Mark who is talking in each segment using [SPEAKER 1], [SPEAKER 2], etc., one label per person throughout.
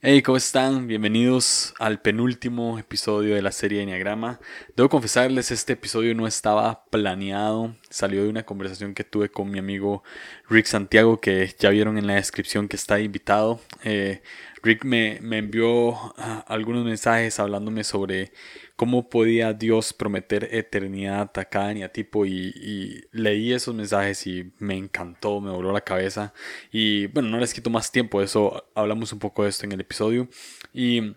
[SPEAKER 1] Hey, ¿cómo están? Bienvenidos al penúltimo episodio de la serie de Enneagrama. Debo confesarles, este episodio no estaba planeado, salió de una conversación que tuve con mi amigo Rick Santiago, que ya vieron en la descripción que está invitado. Eh, Rick me, me envió ah, algunos mensajes hablándome sobre cómo podía Dios prometer eternidad a cada tipo y, y, leí esos mensajes y me encantó, me voló la cabeza y bueno, no les quito más tiempo, eso hablamos un poco de esto en el episodio y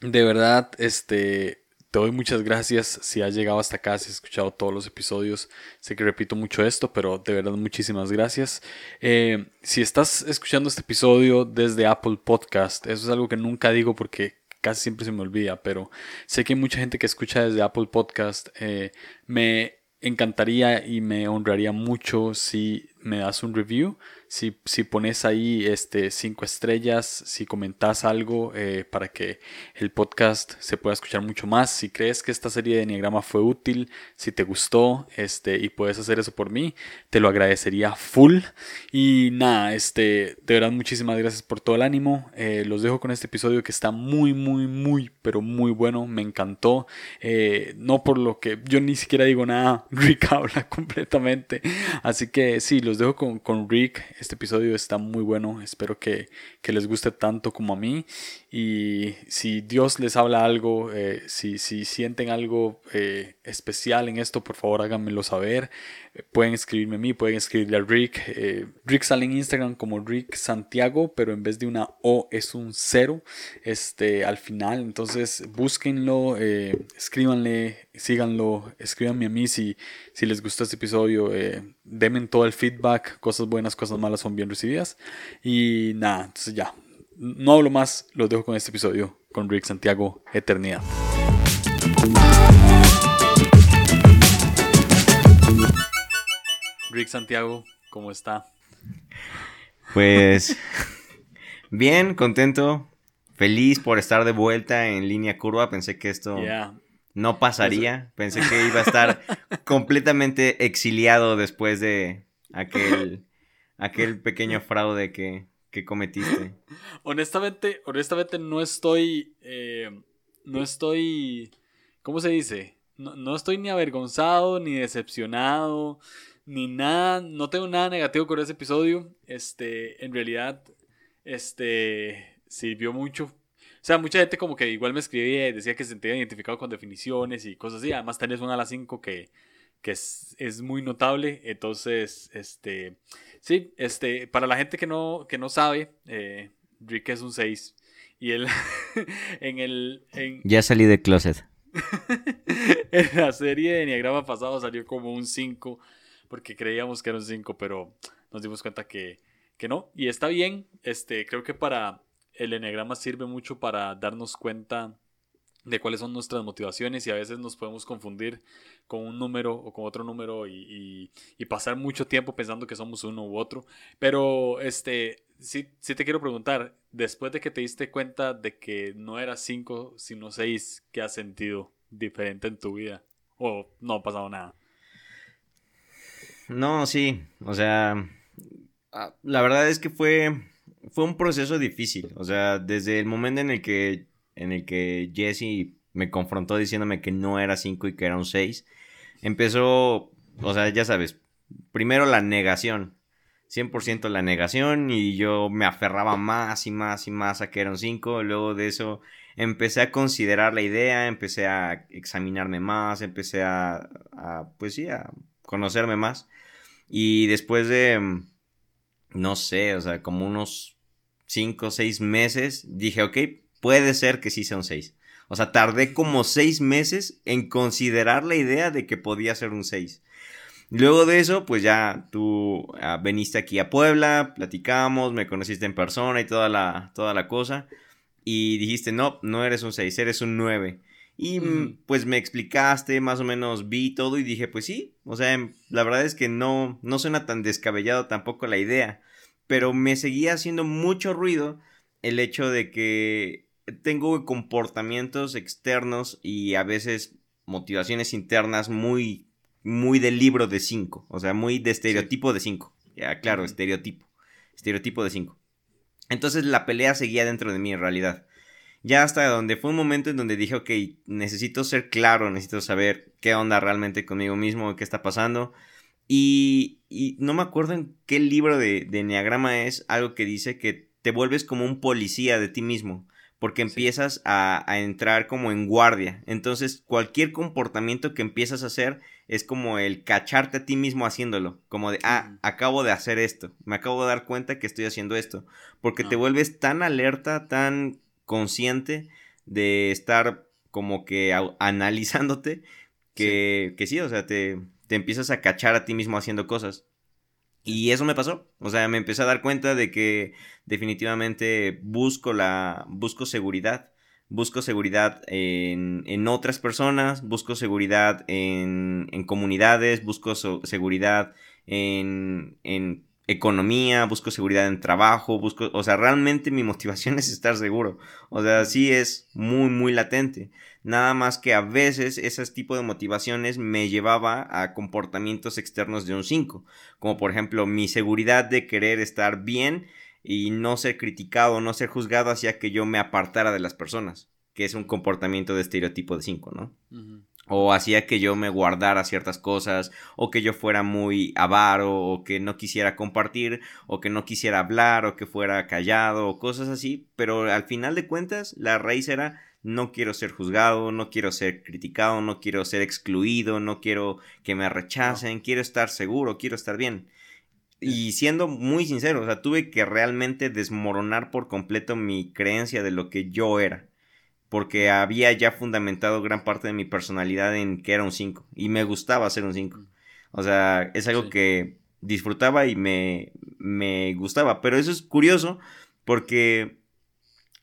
[SPEAKER 1] de verdad, este, te doy muchas gracias si has llegado hasta acá, si has escuchado todos los episodios. Sé que repito mucho esto, pero de verdad muchísimas gracias. Eh, si estás escuchando este episodio desde Apple Podcast, eso es algo que nunca digo porque casi siempre se me olvida, pero sé que hay mucha gente que escucha desde Apple Podcast. Eh, me encantaría y me honraría mucho si me das un review si, si pones ahí este, cinco estrellas, si comentas algo eh, para que el podcast se pueda escuchar mucho más, si crees que esta serie de Enneagrama fue útil, si te gustó este, y puedes hacer eso por mí, te lo agradecería full. Y nada, este, de verdad muchísimas gracias por todo el ánimo. Eh, los dejo con este episodio que está muy, muy, muy, pero muy bueno, me encantó. Eh, no por lo que yo ni siquiera digo nada, Rick habla completamente. Así que sí, los dejo con, con Rick este episodio está muy bueno. Espero que, les guste tanto como a mí. Y si Dios les habla algo, eh, si, si, sienten algo eh, especial en esto, por favor háganmelo saber. pueden escribirme a mí, pueden escribirle a Rick. Eh, Rick sale en Instagram como Rick Santiago, pero en vez de una O es un cero este, al final. Entonces búsquenlo, escríbanle, síganlo, escríbanme a mí si, si les gustó este episodio. denme todo el feedback, cosas buenas, cosas malas son bien recibidas. Y nada, entonces ya, no hablo más, los dejo con este episodio con Rick Santiago, Eternidad. Rick Santiago, ¿cómo está?
[SPEAKER 2] Pues bien, contento, feliz por estar de vuelta en línea curva. Pensé que esto no pasaría. Pensé que iba a estar completamente exiliado después de aquel, aquel pequeño fraude que, cometiste.
[SPEAKER 1] honestamente, honestamente no estoy, eh, no estoy, ¿cómo se dice? No, estoy ni avergonzado, ni decepcionado, ni nada, no tengo nada negativo con ese episodio. Este, en realidad, este, sirvió mucho. O sea, mucha gente como que igual me escribía decía que se sentía identificado con definiciones y cosas así. Además tenés una a las 5 que, que es, es, muy notable. Entonces, este, Sí, este, para la gente que no, que no sabe, eh, Rick es un 6. Y él, en el...
[SPEAKER 2] Ya salí de closet.
[SPEAKER 1] en la serie de Enneagrama pasado salió como un 5, porque creíamos que era un 5, pero nos dimos cuenta que, que no. Y está bien, este, creo que para el Enneagrama sirve mucho para darnos cuenta de cuáles son nuestras motivaciones y a veces nos podemos confundir con un número o con otro número y, pasar mucho tiempo pensando que somos uno u otro. Pero este, sí, sí te quiero preguntar, después de que te diste cuenta de que no era 5 sino 6, ¿qué has sentido diferente en tu vida? ¿O no ha pasado nada?
[SPEAKER 2] No, sí, o sea, ah, la verdad es que fue, fue un proceso difícil, o sea, desde el momento en el que en el que Jesse me confrontó diciéndome que no era 5 y que era un 6, empezó, o sea, ya sabes, primero la negación, 100% la negación y yo me aferraba más y más y más a que era un 5, luego de eso empecé a considerar la idea, empecé a examinarme más, empecé a, a pues sí, a conocerme más. Y después de, no sé, o sea, como unos 5 o 6 meses, dije, ok, puede ser que sí sea un 6. O sea, tardé como 6 meses en considerar la idea de que podía ser un 6. Luego de eso, pues ya tú ah, veniste aquí a Puebla, platicamos, me conociste en persona y toda la, toda la cosa. Y dijiste, no, no eres un 6, eres un 9. Y mm, pues me explicaste, más o menos vi todo y dije, pues sí, o sea, la verdad es que no, no suena tan descabellado tampoco la idea. Pero me seguía haciendo mucho ruido el hecho de que tengo comportamientos externos y a veces motivaciones internas muy, muy del libro de 5, o sea, muy de estereotipo de 5. Ya, claro, estereotipo. Estereotipo de 5. Entonces la pelea seguía dentro de mí en realidad. Ya hasta donde fue un momento en donde dije, ok, necesito ser claro, necesito saber qué onda realmente conmigo mismo, qué está pasando. Y, no me acuerdo en qué libro de, de Enneagrama es algo que dice que te vuelves como un policía de ti mismo porque empiezas a, entrar como en guardia. Entonces, cualquier comportamiento que empiezas a hacer es como el cacharte a ti mismo haciéndolo, como de, ah, acabo de hacer esto, me acabo de dar cuenta que estoy haciendo esto, porque te ah. vuelves tan alerta, tan consciente de estar como que analizándote, que sí, que sí o sea, te, te empiezas a cachar a ti mismo haciendo cosas. Y eso me pasó. O sea, me empecé a dar cuenta de que definitivamente busco la. busco seguridad. Busco seguridad en, en otras personas, busco seguridad en, en comunidades, busco seguridad en, en economía, busco seguridad en trabajo, busco, o sea, realmente mi motivación es estar seguro. O sea, sí es muy, muy latente. Nada más que a veces ese tipo de motivaciones me llevaba a comportamientos externos de un 5, como por ejemplo mi seguridad de querer estar bien y no ser criticado, no ser juzgado hacía que yo me apartara de las personas, que es un comportamiento de estereotipo de 5, ¿no? o hacía que yo me guardara ciertas cosas, o que yo fuera muy avaro, o que no quisiera compartir, o que no quisiera hablar, o que fuera callado, o cosas así, pero al final de cuentas la raíz era no quiero ser juzgado, no quiero ser criticado, no quiero ser excluido, no quiero que me rechacen, quiero estar seguro, quiero estar bien. Y siendo muy sincero, o sea, tuve que realmente desmoronar por completo mi creencia de lo que yo era porque había ya fundamentado gran parte de mi personalidad en que era un 5 y me gustaba ser un 5. O sea, es algo que disfrutaba y me, me gustaba, pero eso es curioso porque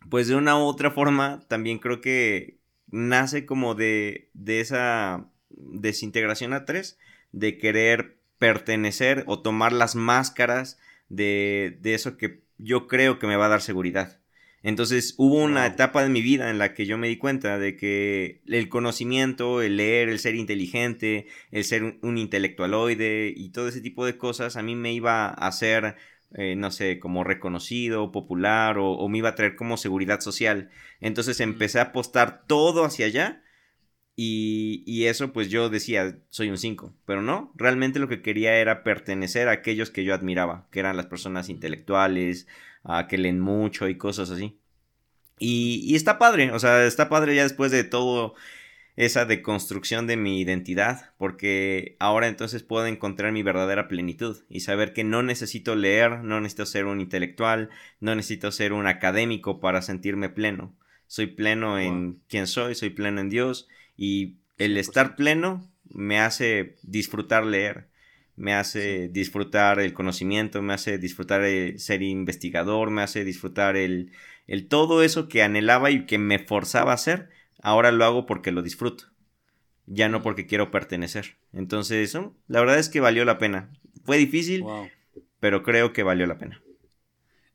[SPEAKER 2] pues de una u otra forma también creo que nace como de, de esa desintegración a tres, de querer pertenecer o tomar las máscaras de, de eso que yo creo que me va a dar seguridad. Entonces hubo una etapa de mi vida en la que yo me di cuenta de que el conocimiento, el leer, el ser inteligente, el ser un, intelectualoide y todo ese tipo de cosas a mí me iba a hacer, eh, no sé, como reconocido, popular o, me iba a traer como seguridad social. Entonces empecé a apostar todo hacia allá y, y, eso pues yo decía, soy un 5, pero no, realmente lo que quería era pertenecer a aquellos que yo admiraba, que eran las personas intelectuales, a que leen mucho y cosas así. Y, y está padre, o sea, está padre ya después de todo esa deconstrucción de mi identidad, porque ahora entonces puedo encontrar mi verdadera plenitud y saber que no necesito leer, no necesito ser un intelectual, no necesito ser un académico para sentirme pleno. Soy pleno en quien soy, soy pleno en Dios y el estar pleno me hace disfrutar leer, me hace disfrutar el conocimiento, me hace disfrutar el ser investigador, me hace disfrutar el, el todo eso que anhelaba y que me forzaba a hacer, ahora lo hago porque lo disfruto, ya no porque quiero pertenecer. Entonces, la verdad es que valió la pena. Fue difícil, pero creo que valió la pena.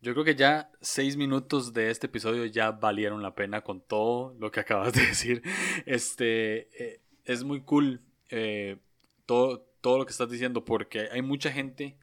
[SPEAKER 1] Yo creo que ya seis minutos de este episodio ya valieron la pena con todo lo que acabas de decir. Este eh, es muy cool eh, todo, todo lo que estás diciendo, porque hay mucha gente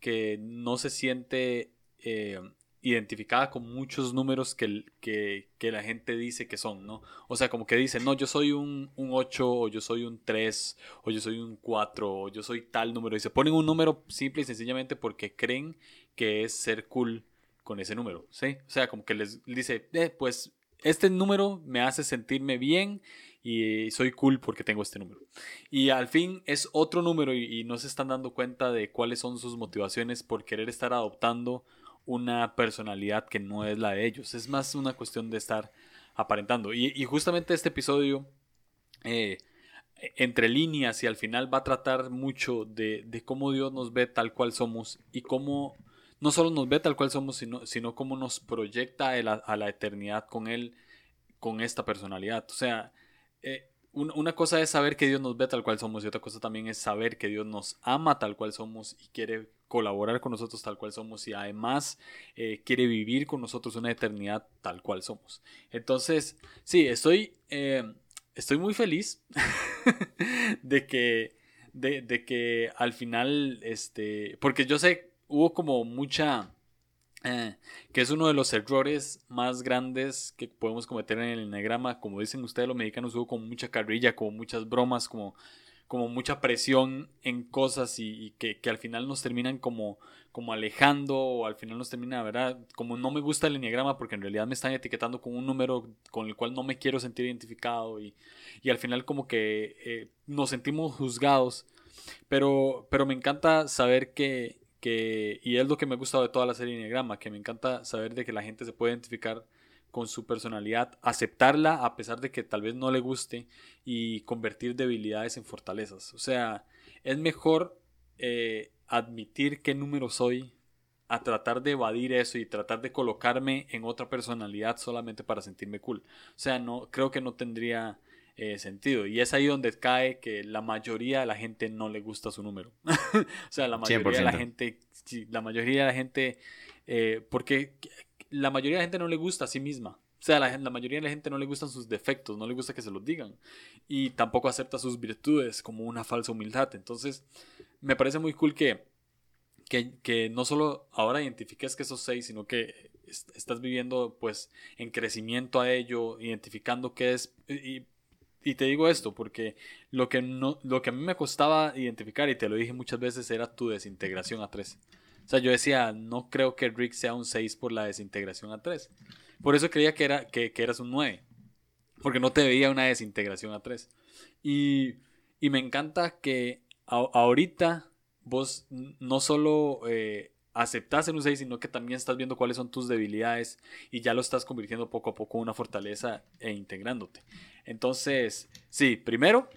[SPEAKER 1] que no se siente eh, identificada con muchos números que, que, la gente dice que son, ¿no? O sea, como que dicen, no, yo soy un, un 8, o yo soy un 3, o yo soy un 4, o yo soy tal número. Y se ponen un número simple y sencillamente porque creen que es ser cool con ese número, ¿sí? O sea, como que les dice, eh, pues este número me hace sentirme bien y soy cool porque tengo este número. Y al fin es otro número y, no se están dando cuenta de cuáles son sus motivaciones por querer estar adoptando una personalidad que no es la de ellos. Es más una cuestión de estar aparentando. Y, justamente este episodio, eh, entre líneas y al final va a tratar mucho de, cómo Dios nos ve tal cual somos y cómo no solo nos ve tal cual somos, sino, sino cómo nos proyecta a la eternidad con Él, con esta personalidad. O sea, eh, una cosa es saber que Dios nos ve tal cual somos y otra cosa también es saber que Dios nos ama tal cual somos y quiere colaborar con nosotros tal cual somos y además eh, quiere vivir con nosotros una eternidad tal cual somos. Entonces, sí, estoy, eh, estoy muy feliz de que, de, que al final, este, porque yo sé, hubo como mucha eh, que es uno de los errores más grandes que podemos cometer en el enagrama. Como dicen ustedes, los mexicanos hubo como mucha carrilla, como muchas bromas, como, como mucha presión en cosas y, que, al final nos terminan como, como alejando o al final nos termina, ¿verdad? Como no me gusta el enneagrama porque en realidad me están etiquetando con un número con el cual no me quiero sentir identificado y, y al final como que eh, nos sentimos juzgados. Pero, pero me encanta saber que, que, y es lo que me ha gustado de toda la serie Enneagrama, que me encanta saber de que la gente se puede identificar con su personalidad, aceptarla a pesar de que tal vez no le guste y convertir debilidades en fortalezas. O sea, es mejor eh, admitir qué número soy a tratar de evadir eso y tratar de colocarme en otra personalidad solamente para sentirme cool. O sea, no creo que no tendría eh, sentido. Y es ahí donde cae que la mayoría de la gente no le gusta su número. o sea, la mayoría de la gente, la mayoría de la gente, eh, porque la mayoría de la gente no le gusta a sí misma. O sea, la, la, mayoría de la gente no le gustan sus defectos, no le gusta que se los digan. Y tampoco acepta sus virtudes como una falsa humildad. Entonces, me parece muy cool que, que, que no solo ahora identifiques que sos seis, sino que estás viviendo pues en crecimiento a ello, identificando qué es, y y te digo esto porque lo que, no, lo que a mí me costaba identificar, y te lo dije muchas veces, era tu desintegración a 3. O sea, yo decía, no creo que Rick sea un 6 por la desintegración a 3. Por eso creía que, era, que, eras un 9. Porque no te veía una desintegración a 3. Y, y me encanta que ahorita vos no solo eh, aceptas en un 6, sino que también estás viendo cuáles son tus debilidades y ya lo estás convirtiendo poco a poco en una fortaleza e integrándote. Entonces, sí, primero,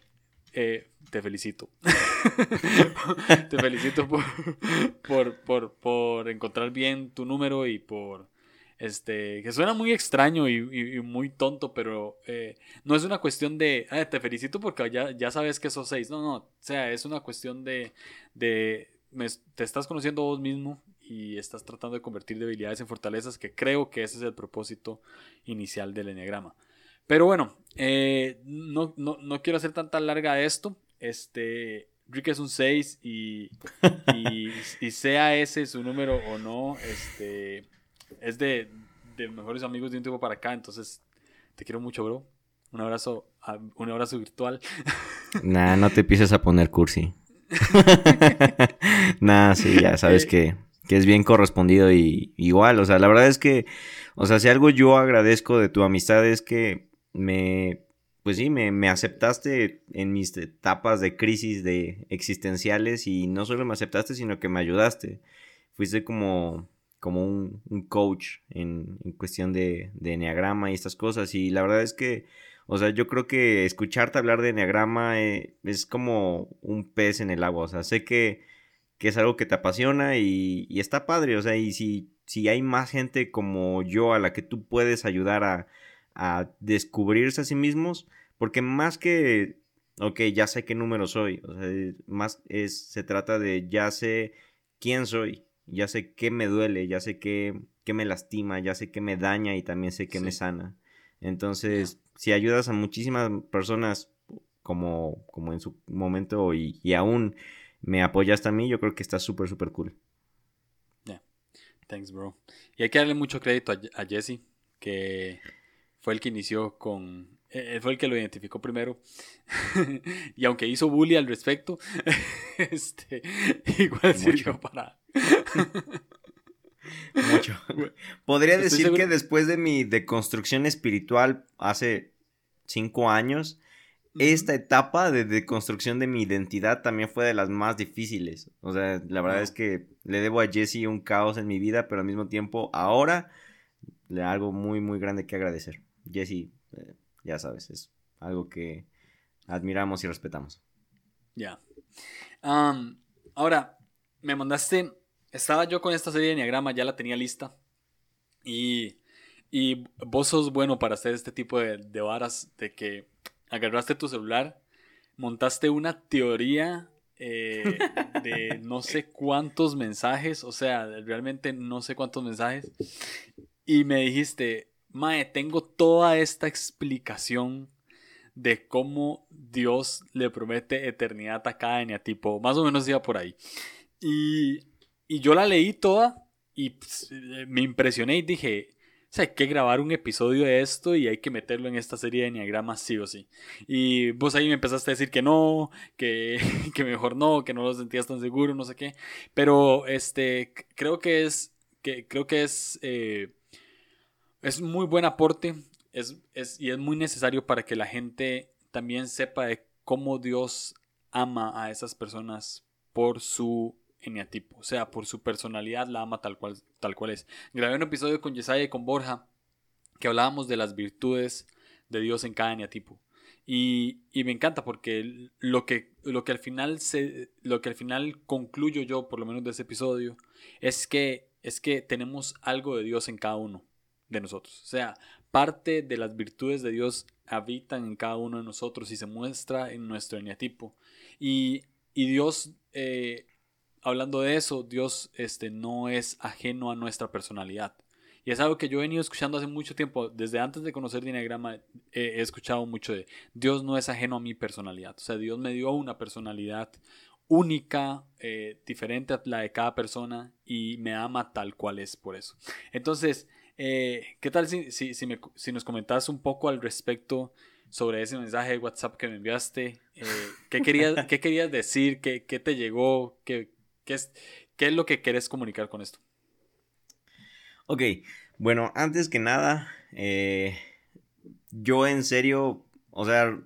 [SPEAKER 1] eh, te felicito. te felicito por, por, por, encontrar bien tu número y por... Este, que suena muy extraño y, muy tonto, pero eh, no es una cuestión de, ah, te felicito porque ya, ya sabes que sos seis. No, no, o sea, es una cuestión de te estás conociendo vos mismo y estás tratando de convertir debilidades en fortalezas, que creo que ese es el propósito inicial del enneagrama. Pero bueno, eh, no, no, no, quiero hacer tanta larga esto. Este, Rick es un 6 y, y, sea ese su número o no, este, es de, de mejores amigos de un tiempo para acá. Entonces, te quiero mucho, bro. Un abrazo, un abrazo virtual.
[SPEAKER 2] Nah, no te empieces a poner cursi. nah, sí, ya sabes eh, que que es bien correspondido y igual, o sea, la verdad es que, o sea, si algo yo agradezco de tu amistad es que me, pues sí, me, me aceptaste en mis etapas de crisis de existenciales y no solo me aceptaste, sino que me ayudaste. Fuiste como, como un, coach en, cuestión de, de enneagrama y estas cosas y la verdad es que, o sea, yo creo que escucharte hablar de enneagrama eh, es como un pez en el agua, o sea, sé que que es algo que te apasiona y, está padre, o sea, y si, si hay más gente como yo a la que tú puedes ayudar a, a descubrirse a sí mismos, porque más que, ok, ya sé qué número soy, o sea, más es, se trata de ya sé quién soy, ya sé qué me duele, ya sé qué, qué me lastima, ya sé qué me daña y también sé qué me sana. Entonces, si ayudas a muchísimas personas como, como en su momento y, y aún me apoyaste a mí, yo creo que está súper, súper cool.
[SPEAKER 1] Yeah. Thanks, bro. Y hay que darle mucho crédito a, Jesse, que fue el que inició con. Él fue el que lo identificó primero. y aunque hizo bully al respecto, este, igual sirvió para.
[SPEAKER 2] Mucho. Podría decir que después de mi deconstrucción espiritual hace cinco años, esta etapa de, deconstrucción de mi identidad también fue de las más difíciles. O sea, la verdad es que le debo a Jesse un caos en mi vida, pero al mismo tiempo ahora le algo muy, muy grande que agradecer. Jesse, eh, ya sabes, es algo que admiramos y respetamos.
[SPEAKER 1] Ya. ahora, me mandaste, estaba yo con esta serie de Enneagrama, ya la tenía lista. Y, y vos sos bueno para hacer este tipo de, de varas de que agarraste tu celular, montaste una teoría eh, de no sé cuántos mensajes, o sea, realmente no sé cuántos mensajes, y me dijiste, Mae, tengo toda esta explicación de cómo Dios le promete eternidad a cada tipo, más o menos iba por ahí. Y, y yo la leí toda y pues, eh, me impresioné y dije, o sea, hay que grabar un episodio de esto y hay que meterlo en esta serie de Enneagrama sí o sí. Y vos ahí me empezaste a decir que no, que, que mejor no, que no lo sentías tan seguro, no sé qué. Pero este, creo que es, que, creo que es, eh, es muy buen aporte es, es, y es muy necesario para que la gente también sepa de cómo Dios ama a esas personas por su eneatipo, o sea, por su personalidad la ama tal cual, tal cual es. Grabé un episodio con Yesaya y con Borja que hablábamos de las virtudes de Dios en cada eneatipo. Y, y, me encanta porque lo que, lo, que al final se, lo que al final concluyo yo, por lo menos de ese episodio, es que, es que tenemos algo de Dios en cada uno de nosotros. O sea, parte de las virtudes de Dios habitan en cada uno de nosotros y se muestra en nuestro eneatipo. Y, y Dios eh, hablando de eso, Dios este, no es ajeno a nuestra personalidad. Y es algo que yo he venido escuchando hace mucho tiempo, desde antes de conocer Diagrama, he escuchado mucho de Dios no es ajeno a mi personalidad. O sea, Dios me dio una personalidad única, eh, diferente a la de cada persona y me ama tal cual es por eso. Entonces, eh, ¿qué tal si, si, si, nos comentas un poco al respecto sobre ese mensaje de WhatsApp que me enviaste? Eh, ¿qué, querías, ¿Qué querías decir? ¿Qué, qué te llegó? ¿Qué, ¿Qué es, qué es lo que quieres comunicar con esto?
[SPEAKER 2] Ok, bueno, antes que nada, eh, yo en serio, o sea,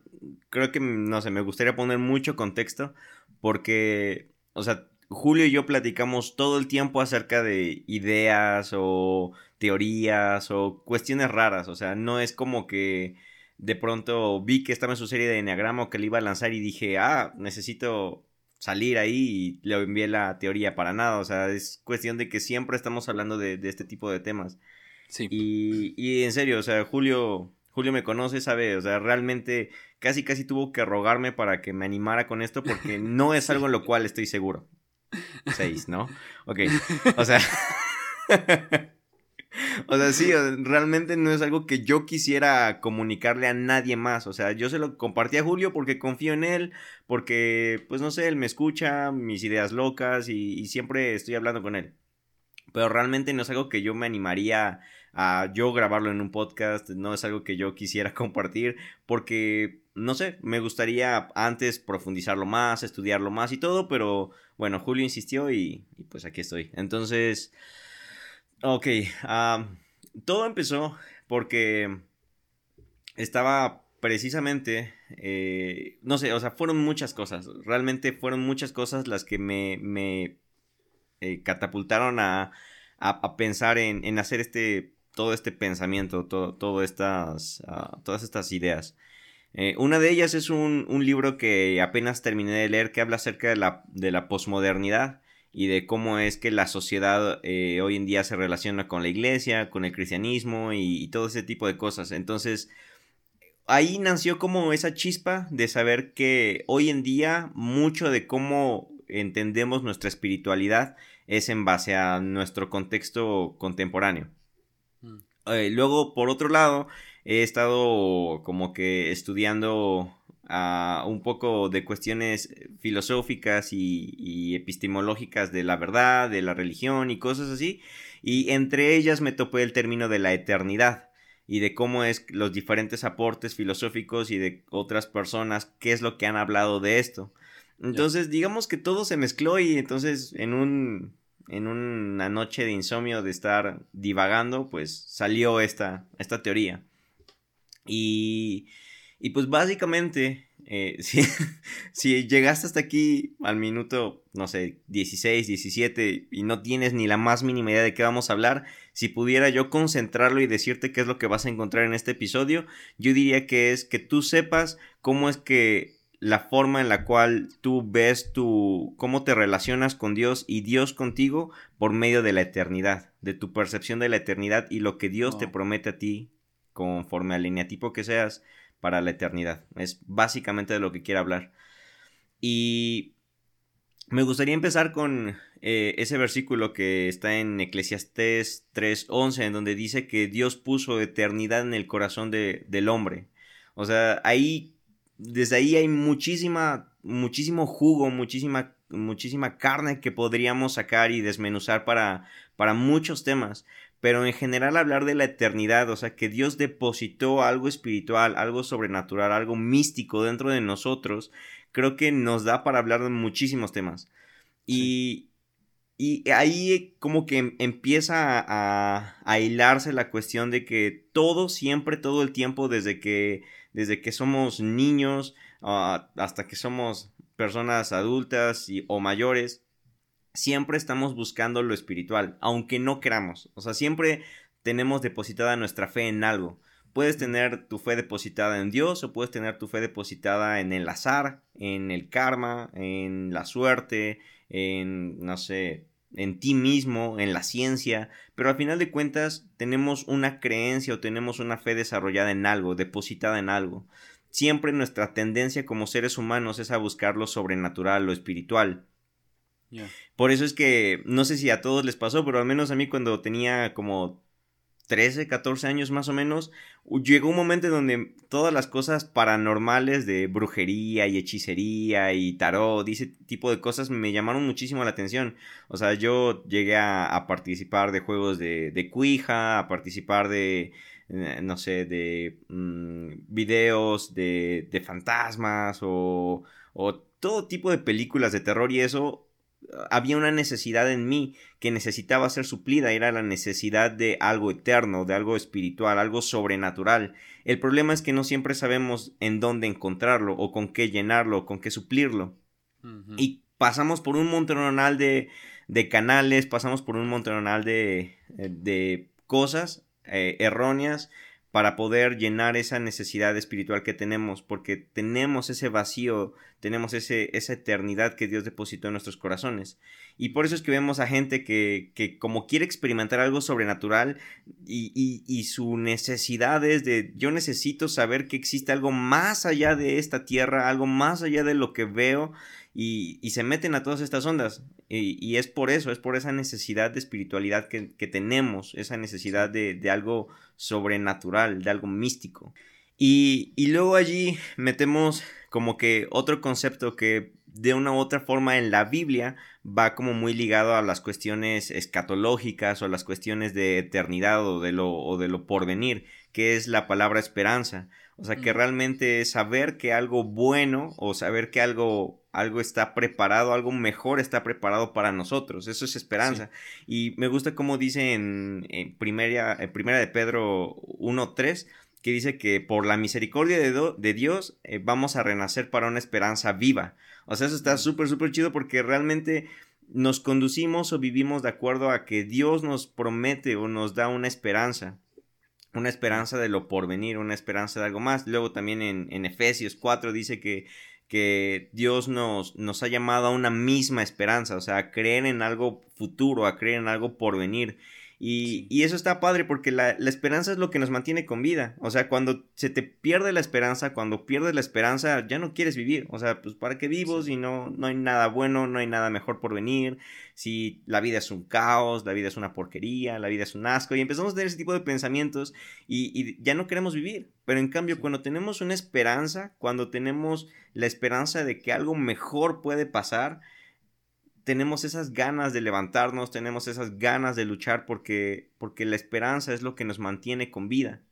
[SPEAKER 2] creo que, no sé, me gustaría poner mucho contexto porque, o sea, Julio y yo platicamos todo el tiempo acerca de ideas o teorías o cuestiones raras, o sea, no es como que de pronto vi que estaba en su serie de Enneagrama o que le iba a lanzar y dije, ah, necesito salir ahí y le envié la teoría para nada. O sea, es cuestión de que siempre estamos hablando de, este tipo de temas. Sí. Y, y, en serio, o sea, Julio, Julio me conoce, sabe, o sea, realmente casi casi tuvo que rogarme para que me animara con esto porque no es algo en lo cual estoy seguro. Seis, ¿no? Ok, o sea... O sea, sí, realmente no es algo que yo quisiera comunicarle a nadie más. O sea, yo se lo compartí a Julio porque confío en él, porque, pues no sé, él me escucha, mis ideas locas y, siempre estoy hablando con él. Pero realmente no es algo que yo me animaría a yo grabarlo en un podcast, no es algo que yo quisiera compartir, porque, no sé, me gustaría antes profundizarlo más, estudiarlo más y todo, pero bueno, Julio insistió y, y pues aquí estoy. Entonces... Ok, todo empezó porque estaba precisamente, eh, no sé, o sea, fueron muchas cosas, realmente fueron muchas cosas las que me, me eh, catapultaron a, a, pensar en, en, hacer este, todo este pensamiento, todo, estas, ah, todas estas ideas. Eh, una de ellas es un, un, libro que apenas terminé de leer que habla acerca de la, de la posmodernidad y de cómo es que la sociedad eh, hoy en día se relaciona con la iglesia, con el cristianismo y, todo ese tipo de cosas. Entonces, ahí nació como esa chispa de saber que hoy en día mucho de cómo entendemos nuestra espiritualidad es en base a nuestro contexto contemporáneo. Mm. Eh, luego, por otro lado, he estado como que estudiando un poco de cuestiones filosóficas y, epistemológicas de la verdad, de la religión y cosas así. Y entre ellas me topé el término de la eternidad y de cómo es los diferentes aportes filosóficos y de otras personas, qué es lo que han hablado de esto. Entonces, digamos que todo se mezcló y entonces en un en una noche de insomnio de estar divagando, pues salió esta, esta teoría. Y y pues básicamente, eh, si, si, llegaste hasta aquí al minuto, no sé, 16, 17 y no tienes ni la más mínima idea de qué vamos a hablar, si pudiera yo concentrarlo y decirte qué es lo que vas a encontrar en este episodio, yo diría que es que tú sepas cómo es que la forma en la cual tú ves tu, cómo te relacionas con Dios y Dios contigo por medio de la eternidad, de tu percepción de la eternidad y lo que Dios te promete a ti conforme al lineatipo que seas para la eternidad. Es básicamente de lo que quiero hablar. Y me gustaría empezar con eh, ese versículo que está en Eclesiastés 3:11, en donde dice que Dios puso eternidad en el corazón de, del hombre. O sea, ahí, desde ahí hay muchísima, muchísimo jugo, muchísima muchísima carne que podríamos sacar y desmenuzar para, para muchos temas. Pero en general hablar de la eternidad, o sea, que Dios depositó algo espiritual, algo sobrenatural, algo místico dentro de nosotros, creo que nos da para hablar de muchísimos temas. Y, y ahí como que empieza a, a, hilarse la cuestión de que todo, siempre, todo el tiempo, desde que, desde que somos niños ah, hasta que somos personas adultas y, o mayores, siempre estamos buscando lo espiritual, aunque no queramos. O sea, siempre tenemos depositada nuestra fe en algo. Puedes tener tu fe depositada en Dios o puedes tener tu fe depositada en el azar, en el karma, en la suerte, en, no sé, en ti mismo, en la ciencia, pero al final de cuentas tenemos una creencia o tenemos una fe desarrollada en algo, depositada en algo. Siempre nuestra tendencia como seres humanos es a buscar lo sobrenatural, lo espiritual. Por eso es que no sé si a todos les pasó, pero al menos a mí cuando tenía como 13, 14 años más o menos, llegó un momento en donde todas las cosas paranormales de brujería y hechicería y tarot y ese tipo de cosas me llamaron muchísimo la atención. O sea, yo llegué a, participar de juegos de, Ouija, a participar de, eh, no sé, de mm, videos de, de fantasmas o, o todo tipo de películas de terror y eso había una necesidad en mí que necesitaba ser suplida, era la necesidad de algo eterno, de algo espiritual, algo sobrenatural. El problema es que no siempre sabemos en dónde encontrarlo, o con qué llenarlo, o con qué suplirlo. Y pasamos por un montonal de, de canales, pasamos por un montonal de, de cosas eh, erróneas para poder llenar esa necesidad espiritual que tenemos, porque tenemos ese vacío, tenemos esa eternidad que Dios depositó en nuestros corazones. Y por eso es que vemos a gente que, que como quiere experimentar algo sobrenatural y, y, su necesidad es de yo necesito saber que existe algo más allá de esta tierra, algo más allá de lo que veo, y, y se meten a todas estas ondas. Y, y, es por eso, es por esa necesidad de espiritualidad que, que tenemos, esa necesidad de, de, algo sobrenatural, de algo místico. Y, y luego allí metemos como que otro concepto que de una u otra forma en la Biblia va como muy ligado a las cuestiones escatológicas o a las cuestiones de eternidad o de lo, o de lo porvenir, que es la palabra esperanza. O sea, que realmente es saber que algo bueno o saber que algo, algo está preparado, algo mejor está preparado para nosotros. Eso es esperanza. Y me gusta como dice en, primera, en primera de Pedro 1.3 que dice que por la misericordia de, de Dios eh, vamos a renacer para una esperanza viva. O sea, eso está súper, súper chido porque realmente nos conducimos o vivimos de acuerdo a que Dios nos promete o nos da una esperanza una esperanza de lo porvenir, una esperanza de algo más. Luego también en, en Efesios 4 dice que, que Dios nos, nos, ha llamado a una misma esperanza, o sea, a creer en algo futuro, a creer en algo porvenir. Y, y eso está padre porque la, la, esperanza es lo que nos mantiene con vida. O sea, cuando se te pierde la esperanza, cuando pierdes la esperanza, ya no quieres vivir. O sea, pues para qué vivo si no, no hay nada bueno, no hay nada mejor por venir, si la vida es un caos, la vida es una porquería, la vida es un asco. Y empezamos a tener ese tipo de pensamientos y, y ya no queremos vivir. Pero en cambio, cuando tenemos una esperanza, cuando tenemos la esperanza de que algo mejor puede pasar, tenemos esas ganas de levantarnos, tenemos esas ganas de luchar porque, porque la esperanza es lo que nos mantiene con vida.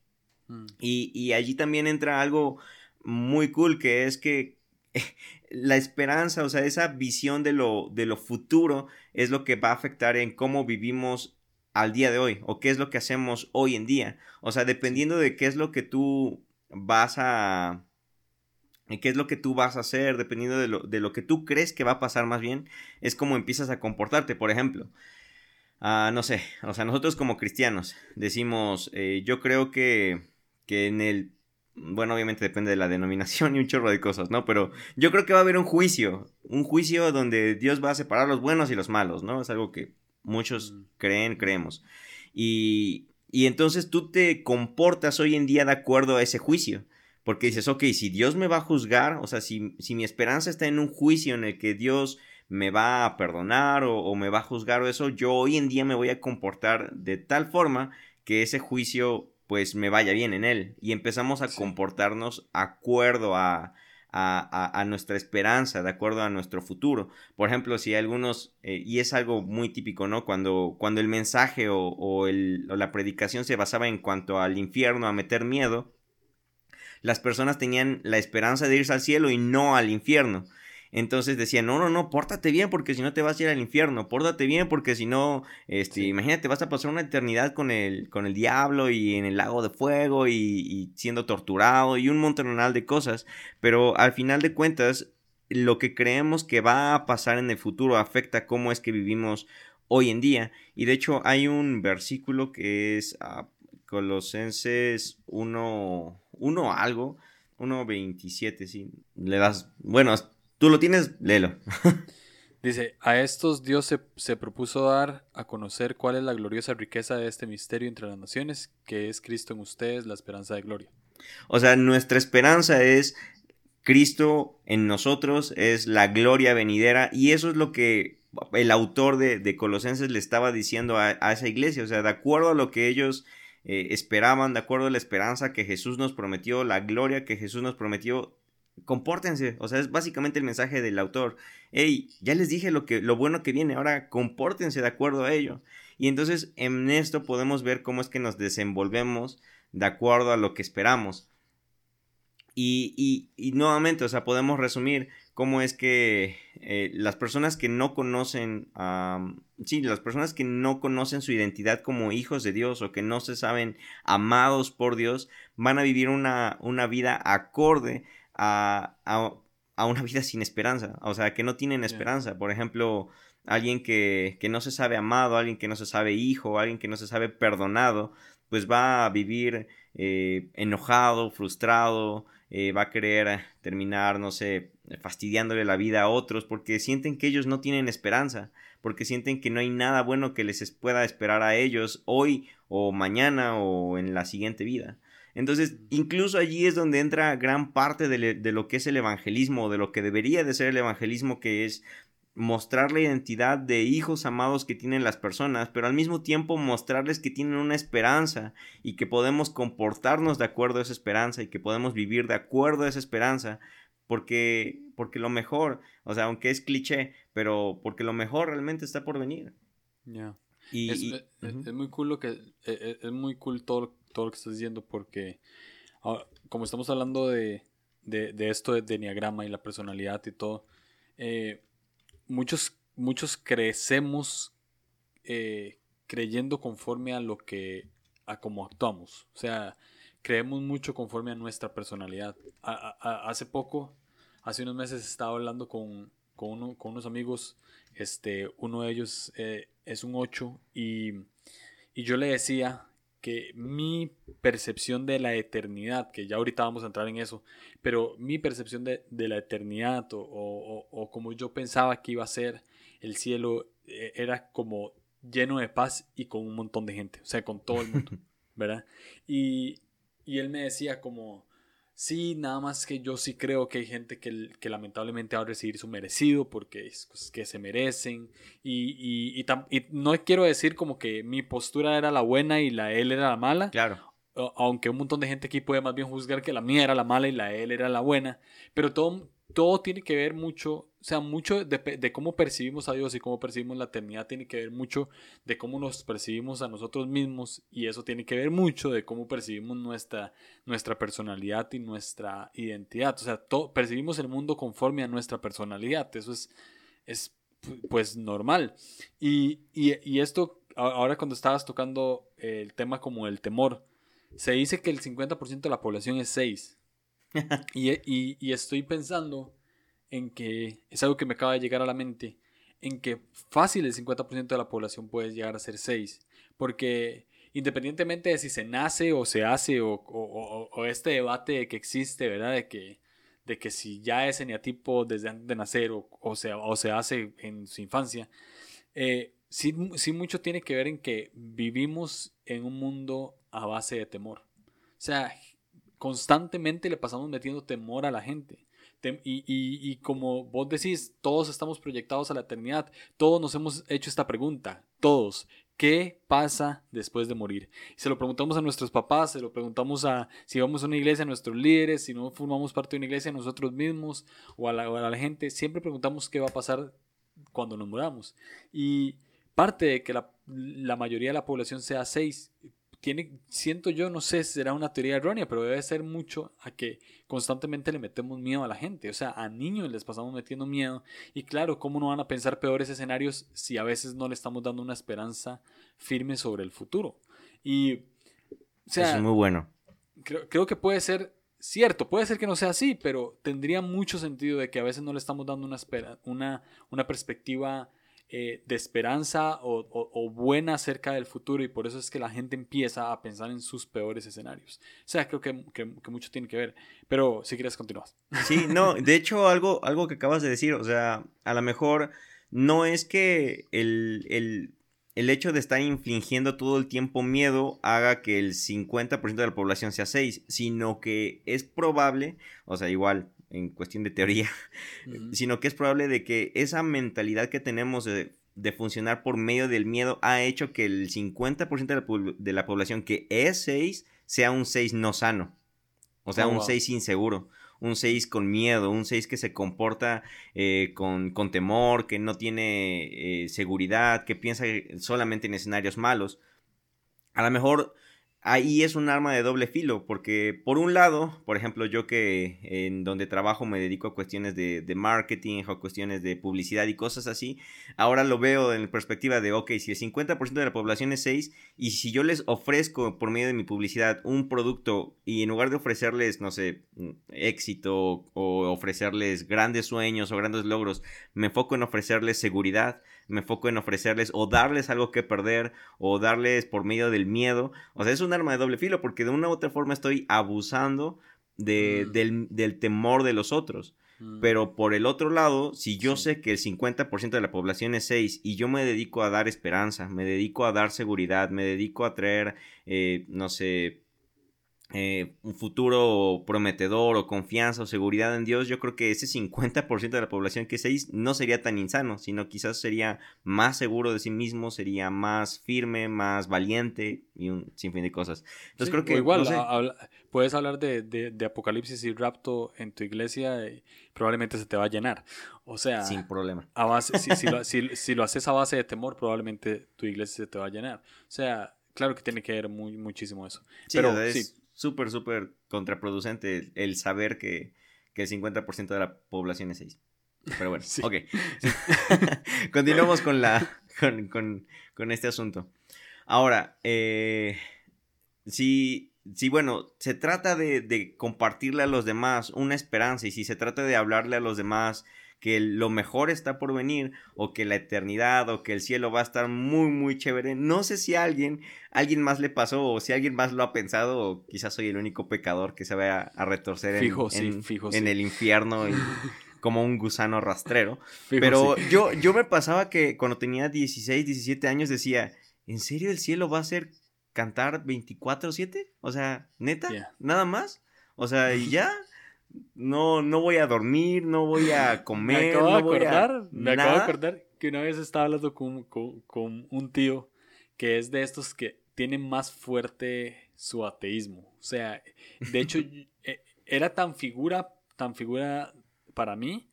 [SPEAKER 2] Mm. Y, y, allí también entra algo muy cool que es que la esperanza, o sea, esa visión de lo, de lo futuro es lo que va a afectar en cómo vivimos al día de hoy o qué es lo que hacemos hoy en día. O sea, dependiendo de qué es lo que tú vas a, qué es lo que tú vas a hacer, dependiendo de lo, de lo, que tú crees que va a pasar más bien, es como empiezas a comportarte. Por ejemplo, uh, no sé, o sea, nosotros como cristianos decimos, eh, yo creo que, que en el, bueno, obviamente depende de la denominación y un chorro de cosas, ¿no? Pero yo creo que va a haber un juicio, un juicio donde Dios va a separar los buenos y los malos, ¿no? Es algo que muchos mm. creen, creemos. Y, y entonces tú te comportas hoy en día de acuerdo a ese juicio. Porque dices, ok, si Dios me va a juzgar, o sea, si, si mi esperanza está en un juicio en el que Dios me va a perdonar o, me va a juzgar o eso, yo hoy en día me voy a comportar de tal forma que ese juicio pues me vaya bien en él. Y empezamos a comportarnos acuerdo a, a, nuestra esperanza, de acuerdo a nuestro futuro. Por ejemplo, si algunos, eh, y es algo muy típico, ¿no? Cuando, cuando el mensaje o, o, el, o la predicación se basaba en cuanto al infierno, a meter miedo, las personas tenían la esperanza de irse al cielo y no al infierno. Entonces decían, no, no, no, pórtate bien porque si no te vas a ir al infierno, pórtate bien porque si no, este, imagínate, vas a pasar una eternidad con el, con el diablo y en el lago de fuego y, siendo torturado y un montonal de cosas, pero al final de cuentas, lo que creemos que va a pasar en el futuro afecta cómo es que vivimos hoy en día. Y de hecho hay un versículo que es ah, Colosenses 1, 1 algo, 1.27, sí, le das, bueno, Tú lo tienes, léelo.
[SPEAKER 1] Dice, a estos Dios se, propuso dar a conocer cuál es la gloriosa riqueza de este misterio entre las naciones, que es Cristo en ustedes, la esperanza de gloria.
[SPEAKER 2] O sea, nuestra esperanza es Cristo en nosotros, es la gloria venidera, y eso es lo que el autor de, Colosenses le estaba diciendo a, esa iglesia, o sea, de acuerdo a lo que ellos eh, esperaban, de acuerdo a la esperanza que Jesús nos prometió, la gloria que Jesús nos prometió, compórtense. O sea, es básicamente el mensaje del autor. Hey, ya les dije lo, que, lo bueno que viene, ahora compórtense de acuerdo a ello. Y entonces en esto podemos ver cómo es que nos desenvolvemos de acuerdo a lo que esperamos. Y, y, nuevamente, o sea, podemos resumir cómo es que eh, las personas que no conocen, sí, las personas que no conocen su identidad como hijos de Dios o que no se saben amados por Dios, van a vivir una, una vida acorde a, una vida sin esperanza, o sea, que no tienen esperanza. Por ejemplo, alguien que, no se sabe amado, alguien que no se sabe hijo, alguien que no se sabe perdonado, pues va a vivir eh, enojado, frustrado, eh, va a querer terminar, no sé, fastidiándole la vida a otros porque sienten que ellos no tienen esperanza, porque sienten que no hay nada bueno que les pueda esperar a ellos hoy o mañana o en la siguiente vida. Entonces, incluso allí es donde entra gran parte de, lo que es el evangelismo, de lo que debería de ser el evangelismo, que es mostrar la identidad de hijos amados que tienen las personas, pero al mismo tiempo mostrarles que tienen una esperanza y que podemos comportarnos de acuerdo a esa esperanza y que podemos vivir de acuerdo a esa esperanza, porque, porque lo mejor, o sea, aunque es cliché, pero porque lo mejor realmente está por venir.
[SPEAKER 1] Ya. Y, es, muy cool lo que e, e, es, muy cool todo, todo lo que estás diciendo porque ah, como estamos hablando de, esto de, de Enneagrama y la personalidad y todo, eh, muchos, muchos crecemos eh, creyendo conforme a lo que, a cómo actuamos. O sea, creemos mucho conforme a nuestra personalidad. hace poco, hace unos meses estaba hablando con, con, unos amigos, este, uno de ellos eh, es un 8 y, y yo le decía que mi percepción de la eternidad, que ya ahorita vamos a entrar en eso, pero mi percepción de, la eternidad o, como yo pensaba que iba a ser el cielo eh, era como lleno de paz y con un montón de gente, o sea, con todo el mundo, ¿verdad? Y, y él me decía como, Sí, nada más que yo sí creo que hay gente que, que lamentablemente va a recibir su merecido porque es cosas que se merecen. Y, y, y, no quiero decir como que mi postura era la buena y la él era la mala.
[SPEAKER 2] Claro.
[SPEAKER 1] Aunque un montón de gente aquí puede más bien juzgar que la mía era la mala y la él era la buena. Pero todo, todo tiene que ver mucho, sea, mucho de, cómo percibimos a Dios y cómo percibimos la eternidad tiene que ver mucho de cómo nos percibimos a nosotros mismos y eso tiene que ver mucho de cómo percibimos nuestra, nuestra personalidad y nuestra identidad. O sea, percibimos el mundo conforme a nuestra personalidad. Eso es, es pues normal. Y, y esto, ahora cuando estabas tocando el tema como el temor, se dice que el 50% de la población es 6 y, estoy pensando en que es algo que me acaba de llegar a la mente, en que fácil el 50% de la población puede llegar a ser 6, porque independientemente de si se nace o se hace o, este debate que existe, ¿verdad? De que, de que si ya es eneatipo desde antes de nacer o, se, o se hace en su infancia, eh, sí mucho tiene que ver en que vivimos en un mundo a base de temor. O sea, constantemente le pasamos metiendo temor a la gente. Y, como vos decís, todos estamos proyectados a la eternidad. Todos nos hemos hecho esta pregunta. Todos. ¿Qué pasa después de morir? Se lo preguntamos a nuestros papás, se lo preguntamos a si vamos a una iglesia, a nuestros líderes, si no formamos parte de una iglesia, a nosotros mismos o a la, a la gente. Siempre preguntamos qué va a pasar cuando nos muramos. Y parte de que la, la mayoría de la población sea seis, tiene, siento yo, no sé, será una teoría errónea, pero debe ser mucho a que constantemente le metemos miedo a la gente. O sea, a niños les pasamos metiendo miedo. Y claro, ¿cómo no van a pensar peores escenarios si a veces no le estamos dando una esperanza firme sobre el futuro? Y,
[SPEAKER 2] o sea, es muy bueno.
[SPEAKER 1] Creo, creo que puede ser cierto, puede ser que no sea así, pero tendría mucho sentido de que a veces no le estamos dando una, espera, una, una perspectiva eh, de esperanza o, buena acerca del futuro y por eso es que la gente empieza a pensar en sus peores escenarios. O sea, creo que, que, mucho tiene que ver, pero si quieres continuar.
[SPEAKER 2] Sí, no, de hecho algo, algo que acabas de decir, o sea, a lo mejor no es que el, el, el hecho de estar infligiendo todo el tiempo miedo haga que el 50% de la población sea 6, sino que es probable, o sea, igual en cuestión de teoría, sino que es probable de que esa mentalidad que tenemos de, funcionar por medio del miedo ha hecho que el 50% de la, de la, población que es 6 sea un 6 no sano. O sea, oh, un 6 inseguro, un 6 con miedo, un 6 que se comporta eh, con, con, temor, que no tiene eh, seguridad, que piensa solamente en escenarios malos. A lo mejor ahí es un arma de doble filo, porque por un lado, por ejemplo, yo que en donde trabajo me dedico a cuestiones de, marketing, a cuestiones de publicidad y cosas así, ahora lo veo en perspectiva de, ok, si el 50% de la población es 6, y si yo les ofrezco por medio de mi publicidad un producto y en lugar de ofrecerles, no sé, éxito o ofrecerles grandes sueños o grandes logros, me enfoco en ofrecerles seguridad, me enfoco en ofrecerles o darles algo que perder o darles por medio del miedo. O sea, es un arma de doble filo porque de una u otra forma estoy abusando de, mm. del, temor de los otros. Mm. Pero por el otro lado, si yo sé que el 50% de la población es 6 y yo me dedico a dar esperanza, me dedico a dar seguridad, me dedico a traer, eh, no sé, eh, un futuro prometedor o confianza o seguridad en Dios, yo creo que ese 50% de la población que es 6 no sería tan insano, sino quizás sería más seguro de sí mismo, sería más firme, más valiente y un sinfín de cosas. Entonces creo que...
[SPEAKER 1] igual, puedes hablar de, de, apocalipsis y rapto en tu iglesia y probablemente se te va a llenar. O sea...
[SPEAKER 2] Sin problema.
[SPEAKER 1] A base, si, si, lo, si, lo haces a base de temor, probablemente tu iglesia se te va a llenar. O sea, claro que tiene que ver muy, muchísimo eso. Pero sí
[SPEAKER 2] súper, súper contraproducente el saber que, el 50% de la población es 6. Pero bueno, ok. Continuamos con, la, con, este asunto. Ahora, eh, si, si, bueno, se trata de, de, compartirle a los demás una esperanza y si se trata de hablarle a los demás que lo mejor está por venir o que la eternidad o que el cielo va a estar muy muy chévere. No sé si a alguien, alguien más le pasó o si alguien más lo ha pensado o quizás soy el único pecador que se vaya a retorcer en, el infierno como un gusano rastrero. Pero yo, yo me pasaba que cuando tenía 16, 17 años decía, ¿en serio el cielo va a ser cantar 24/7? O sea, neta, nada más. O sea, y ya no, no voy a dormir, no voy a comer.
[SPEAKER 1] Me acabo de acordar, me acabo de acordar que una vez estaba hablando con, con, un tío que es de estos que tienen más fuerte su ateísmo. O sea, de hecho, eh, era tan figura, tan figura para mí,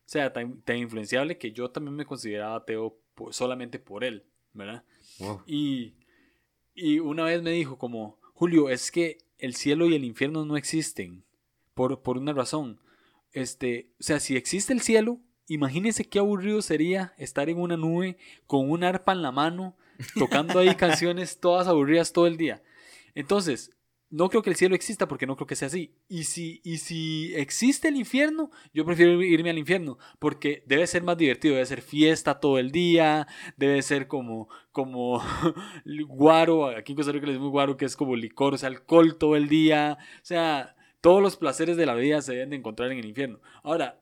[SPEAKER 1] o sea, tan, influenciable que yo también me consideraba ateo solamente por él, ¿verdad? Y, y una vez me dijo como, Julio, es que el cielo y el infierno no existen por, una razón. Este, o sea, si existe el cielo, imagínense qué aburrido sería estar en una nube con un arpa en la mano, tocando ahí canciones todas aburridas todo el día. Entonces, no creo que el cielo exista porque no creo que sea así. Y si, y si existe el infierno, yo prefiero irme al infierno porque debe ser más divertido, debe ser fiesta todo el día, debe ser como, como guaro, aquí en Costa Rica le decimos guaro, que es como licor, o sea, alcohol todo el día, o sea, todos los placeres de la vida se deben de encontrar en el infierno. Ahora,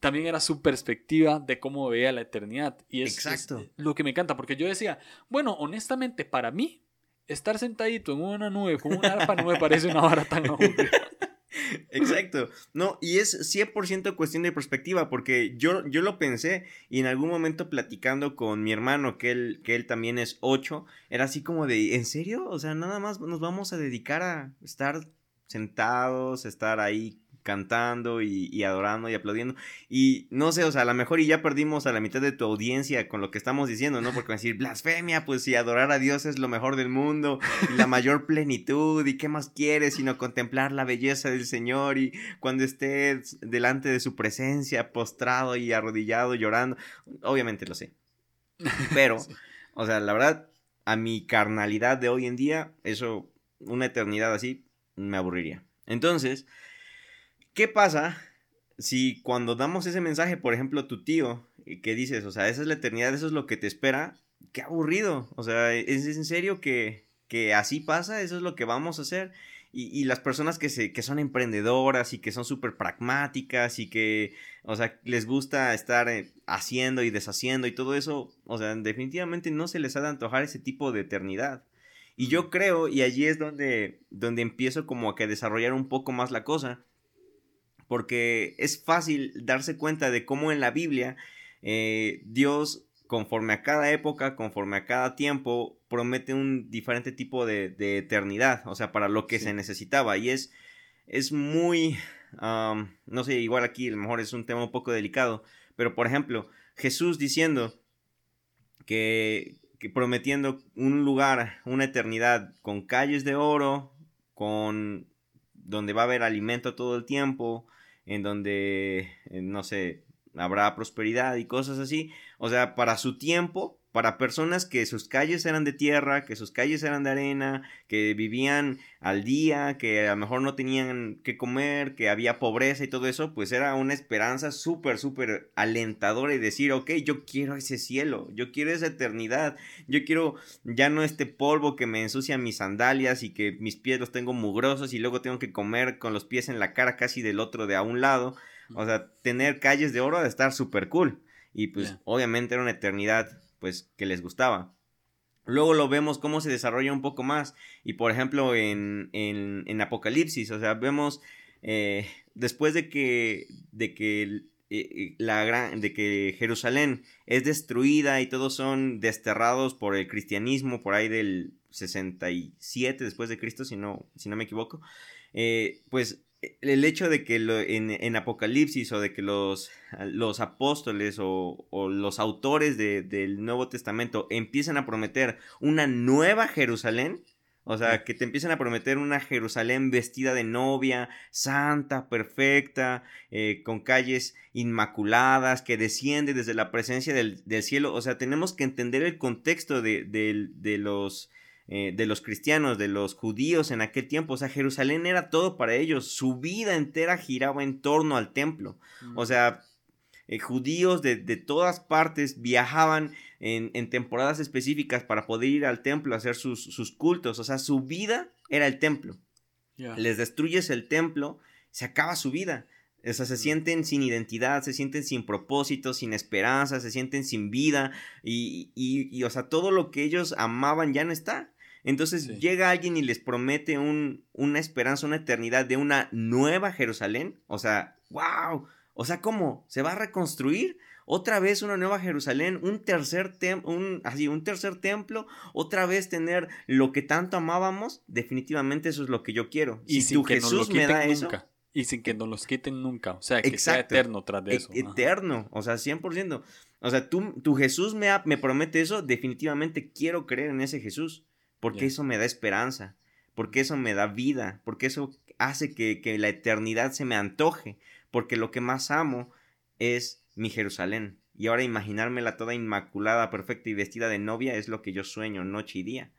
[SPEAKER 1] también era su perspectiva de cómo veía la eternidad. Y es, Exacto. lo que me encanta, porque yo decía, bueno, honestamente, para mí, estar sentadito en una nube con una arpa no me parece una vara tan aburrida.
[SPEAKER 2] Exacto. No, y es 100% cuestión de perspectiva, porque yo, yo lo pensé y en algún momento platicando con mi hermano, que él, que él también es 8, era así como de, ¿en serio? O sea, nada más nos vamos a dedicar a estar sentados, estar ahí cantando y, adorando y aplaudiendo. Y no sé, o sea, a lo mejor y ya perdimos a la mitad de tu audiencia con lo que estamos diciendo, ¿no? Porque van a decir, blasfemia, pues si adorar a Dios es lo mejor del mundo y la mayor plenitud y qué más quieres sino contemplar la belleza del Señor y cuando estés delante de su presencia, postrado y arrodillado, llorando. Obviamente lo sé. Pero, o sea, la verdad, a mi carnalidad de hoy en día, eso, una eternidad así, me aburriría. Entonces, ¿Qué pasa si cuando damos ese mensaje, por ejemplo, a tu tío, que dices, o sea, esa es la eternidad, eso es lo que te espera? Qué aburrido. O sea, ¿es en serio que, que así pasa? ¿Eso es lo que vamos a hacer? Y, las personas que, se, que son emprendedoras y que son súper pragmáticas y que, o sea, les gusta estar eh, haciendo y deshaciendo y todo eso, o sea, definitivamente no se les ha de antojar ese tipo de eternidad. Y yo creo, y allí es donde, donde empiezo como a que desarrollar un poco más la cosa, porque es fácil darse cuenta de cómo en la Biblia eh, Dios, conforme a cada época, conforme a cada tiempo, promete un diferente tipo de, eternidad, o sea, para lo que se necesitaba. Y es, es muy, no sé, igual aquí a lo mejor es un tema un poco delicado, pero por ejemplo, Jesús diciendo que, prometiendo un lugar, una eternidad con calles de oro, con donde va a haber alimento todo el tiempo, en donde, eh, no sé, habrá prosperidad y cosas así. O sea, para su tiempo, para personas que sus calles eran de tierra, que sus calles eran de arena, que vivían al día, que a lo mejor no tenían que comer, que había pobreza y todo eso, pues era una esperanza súper, súper alentadora y decir, ok, yo quiero ese cielo, yo quiero esa eternidad, yo quiero ya no este polvo que me ensucia mis sandalias y que mis pies los tengo mugrosos y luego tengo que comer con los pies en la cara casi del otro de a un lado. O sea, tener calles de oro de estar súper cool. Y pues obviamente era una eternidad pues que les gustaba. Luego lo vemos cómo se desarrolla un poco más. Y por ejemplo en, en, Apocalipsis, o sea, vemos eh, después de que, de que eh, eh, la gran, de que Jerusalén es destruida y todos son desterrados por el cristianismo por ahí del 67 después de Cristo, si no, si no me equivoco, pues el hecho de que en, Apocalipsis o de que los, los apóstoles o, los autores del Nuevo Testamento empiezan a prometer una nueva Jerusalén, o sea, que te empiezan a prometer una Jerusalén vestida de novia, santa, perfecta, eh, con calles inmaculadas, que desciende desde la presencia del, cielo. O sea, tenemos que entender el contexto de, de los eh, de los cristianos, de los judíos en aquel tiempo. O sea, Jerusalén era todo para ellos. Su vida entera giraba en torno al templo. O sea, eh, judíos de, todas partes viajaban en, temporadas específicas para poder ir al templo a hacer sus, cultos. O sea, su vida era el templo. Les destruyes el templo, se acaba su vida. O sea, se sienten sin identidad, se sienten sin propósito, sin esperanza, se sienten sin vida y, y, o sea, todo lo que ellos amaban ya no está. Entonces llega alguien y les promete un, una esperanza, una eternidad de una nueva Jerusalén. O sea, wow. O sea, ¿cómo? ¿Se va a reconstruir? Otra vez una nueva Jerusalén, un tercer, un, así, un tercer templo, otra vez tener lo que tanto amábamos, definitivamente eso es lo que yo quiero.
[SPEAKER 1] Y si tu Jesús me da eso, y sin que nos los quiten nunca. O sea, que sea eterno tras de e eso.
[SPEAKER 2] eterno. O sea, 100%. O sea, tú, tu Jesús me, me promete eso. Definitivamente quiero creer en ese Jesús porque eso me da esperanza, porque eso me da vida, porque eso hace que, la eternidad se me antoje, porque lo que más amo es mi Jerusalén. Y ahora imaginármela toda inmaculada, perfecta y vestida de novia es lo que yo sueño noche y día.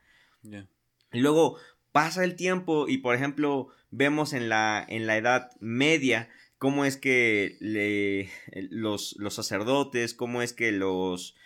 [SPEAKER 2] Y luego pasa el tiempo y por ejemplo vemos en la, en la Edad Media cómo es que le, los, los, sacerdotes, cómo es que los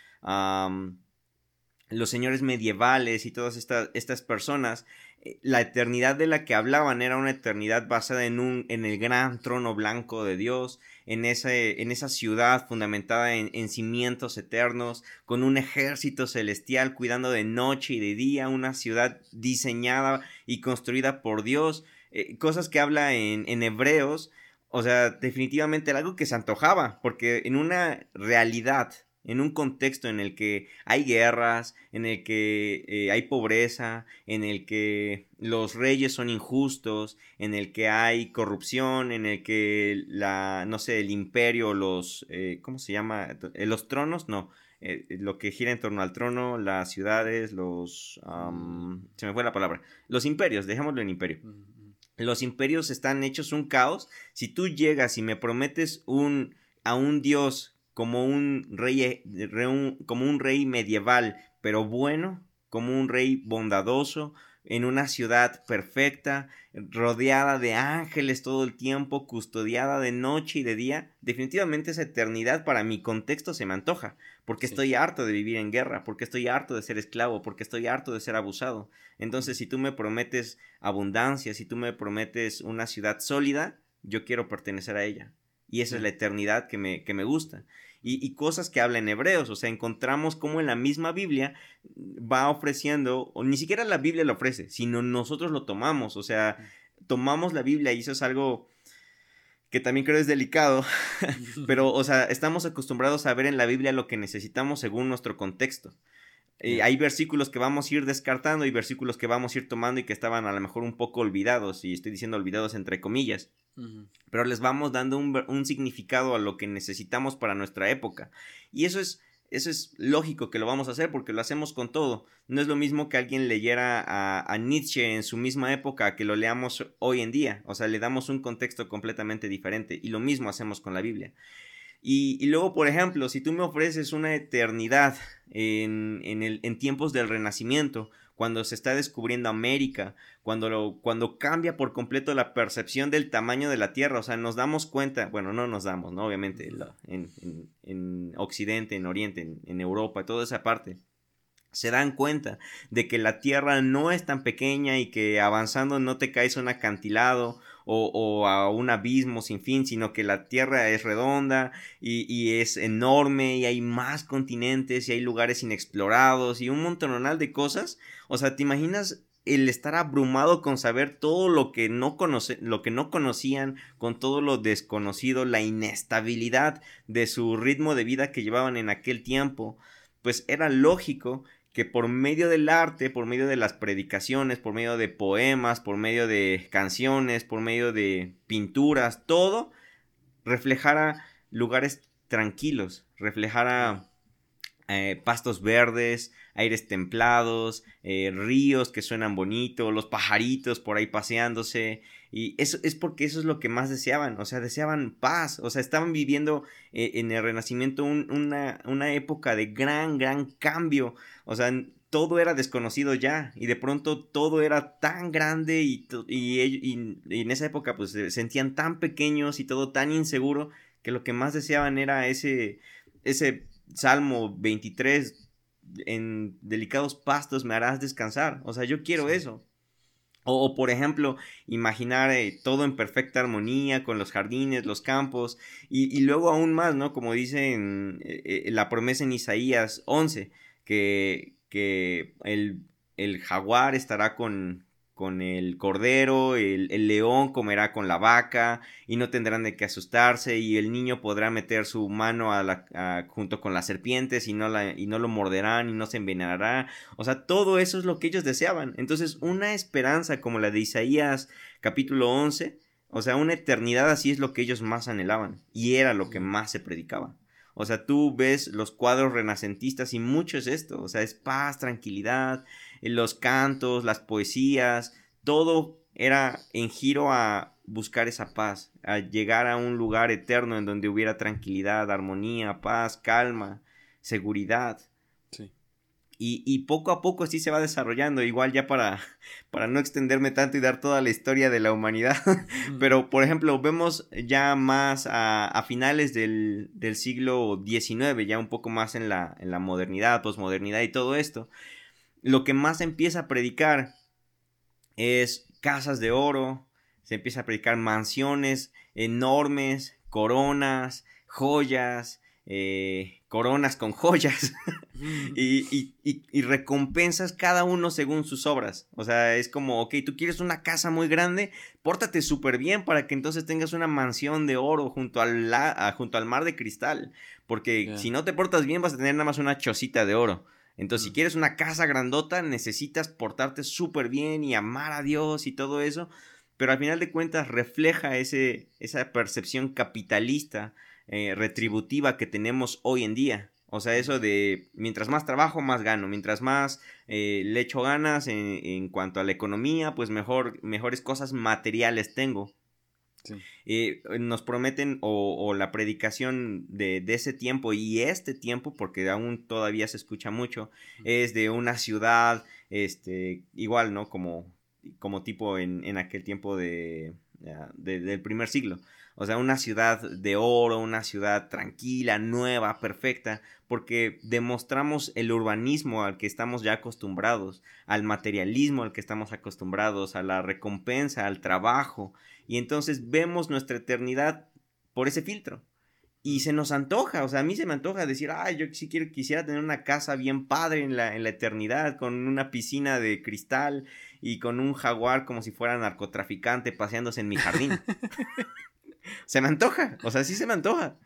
[SPEAKER 2] los señores medievales y todas estas, estas personas, eh, la eternidad de la que hablaban era una eternidad basada en, un, en el gran trono blanco de Dios, en, ese, en esa ciudad fundamentada en, en, cimientos eternos, con un ejército celestial cuidando de noche y de día, una ciudad diseñada y construida por Dios. eh, cosas que habla en, en hebreos, o sea, definitivamente era algo que se antojaba, porque en una realidad en un contexto en el que hay guerras, en el que eh, hay pobreza, en el que los reyes son injustos, en el que hay corrupción, en el que la, no sé, el imperio, los, eh, ¿cómo se llama? Eh, los tronos, no, lo que gira en torno al trono, las ciudades, los, se me fue la palabra, los imperios, dejémoslo en imperio. Los imperios están hechos un caos. Si tú llegas y me prometes un, a un dios como un rey, eh, como un rey medieval, pero bueno, como un rey bondadoso, en una ciudad perfecta, rodeada de ángeles todo el tiempo, custodiada de noche y de día, definitivamente esa eternidad para mi contexto se me antoja, porque estoy harto de vivir en guerra, porque estoy harto de ser esclavo, porque estoy harto de ser abusado. Entonces, si tú me prometes abundancia, si tú me prometes una ciudad sólida, yo quiero pertenecer a ella. Y esa es la eternidad que me, que me gusta y, cosas que hablan hebreos. O sea, encontramos cómo en la misma Biblia va ofreciendo, o ni siquiera la Biblia lo ofrece, sino nosotros lo tomamos. O sea, tomamos la Biblia y eso es algo que también creo es delicado, pero, o sea, estamos acostumbrados a ver en la Biblia lo que necesitamos según nuestro contexto. Eh, hay versículos que vamos a ir descartando y versículos que vamos a ir tomando y que estaban a lo mejor un poco olvidados, y estoy diciendo olvidados entre comillas pero les vamos dando un, significado a lo que necesitamos para nuestra época. Y eso es, eso es lógico que lo vamos a hacer porque lo hacemos con todo. No es lo mismo que alguien leyera a, Nietzsche en su misma época que lo leamos hoy en día. O sea, le damos un contexto completamente diferente. Y lo mismo hacemos con la Biblia. Y, luego, por ejemplo, si tú me ofreces una eternidad en, el, en tiempos del Renacimiento, cuando se está descubriendo América, cuando, cuando cambia por completo la percepción del tamaño de la Tierra, o sea, nos damos cuenta, bueno, no nos damos, ¿no? Obviamente, en, Occidente, en Oriente, en, en Europa, toda esa parte, se dan cuenta de que la Tierra no es tan pequeña y que avanzando no te caes un acantilado o, a un abismo sin fin, sino que la Tierra es redonda y, es enorme y hay más continentes y hay lugares inexplorados y un montonal de cosas. O sea, ¿te imaginas el estar abrumado con saber todo lo que no conoce, lo que no conocían, con todo lo desconocido, la inestabilidad de su ritmo de vida que llevaban en aquel tiempo, pues era lógico que por medio del arte, por medio de las predicaciones, por medio de poemas, por medio de canciones, por medio de pinturas, todo reflejara lugares tranquilos, reflejara eh, pastos verdes, aires templados, eh, ríos que suenan bonito, los pajaritos por ahí paseándose. Y eso es porque eso es lo que más deseaban, o sea, deseaban paz, o sea, estaban viviendo eh, en el Renacimiento una, una época de gran, gran cambio, o sea, todo era desconocido ya y de pronto todo era tan grande y, y, en esa época pues se sentían tan pequeños y todo tan inseguro que lo que más deseaban era ese, ese Salmo 23 en delicados pastos me harás descansar. O sea, yo quiero eso. O, por ejemplo, imaginar eh, todo en perfecta armonía con los jardines, los campos, y, luego aún más, ¿no? Como dice en, eh, eh, la promesa en Isaías 11, que, que el, el jaguar estará con, con el cordero, el, león comerá con la vaca y no tendrán de qué asustarse y el niño podrá meter su mano a la, junto con las serpientes y no, la, y no lo morderán y no se envenenará. O sea, todo eso es lo que ellos deseaban. Entonces, una esperanza como la de Isaías capítulo 11, o sea, una eternidad así es lo que ellos más anhelaban y era lo que más se predicaba. O sea, tú ves los cuadros renacentistas y mucho es esto. O sea, es paz, tranquilidad, los cantos, las poesías, todo era en giro a buscar esa paz, a llegar a un lugar eterno en donde hubiera tranquilidad, armonía, paz, calma, seguridad. Y, poco a poco así se va desarrollando, igual ya para, para no extenderme tanto y dar toda la historia de la humanidad, pero por ejemplo vemos ya más a, finales del, siglo XIX, ya un poco más en la, en la modernidad, posmodernidad y todo esto, lo que más se empieza a predicar es casas de oro, se empieza a predicar mansiones enormes, coronas, joyas, eh, coronas con joyas y, y, recompensas cada uno según sus obras. O sea, es como, ok, tú quieres una casa muy grande, pórtate súper bien para que entonces tengas una mansión de oro junto al, junto al mar de cristal. Porque si no te portas bien vas a tener nada más una chocita de oro. Entonces, si quieres una casa grandota, necesitas portarte súper bien y amar a Dios y todo eso. Pero al final de cuentas refleja ese, esa percepción capitalista eh, retributiva que tenemos hoy en día. O sea, eso de mientras más trabajo, más gano. Mientras más eh, le echo ganas en, cuanto a la economía, pues mejor, mejores cosas materiales tengo. Eh, nos prometen o, la predicación de, ese tiempo y este tiempo, porque aún todavía se escucha mucho, es de una ciudad, este, igual, ¿no? Como, como tipo en, en aquel tiempo de, del primer siglo. O sea, una ciudad de oro, una ciudad tranquila, nueva, perfecta, porque demostramos el urbanismo al que estamos ya acostumbrados, al materialismo al que estamos acostumbrados, a la recompensa, al trabajo, y entonces vemos nuestra eternidad por ese filtro. Y se nos antoja, o sea, a mí se me antoja decir, ay, yo sí quiero, quisiera tener una casa bien padre en la, en la eternidad, con una piscina de cristal y con un jaguar como si fuera narcotraficante paseándose en mi jardín. se me antoja, o sea, sí se me antoja,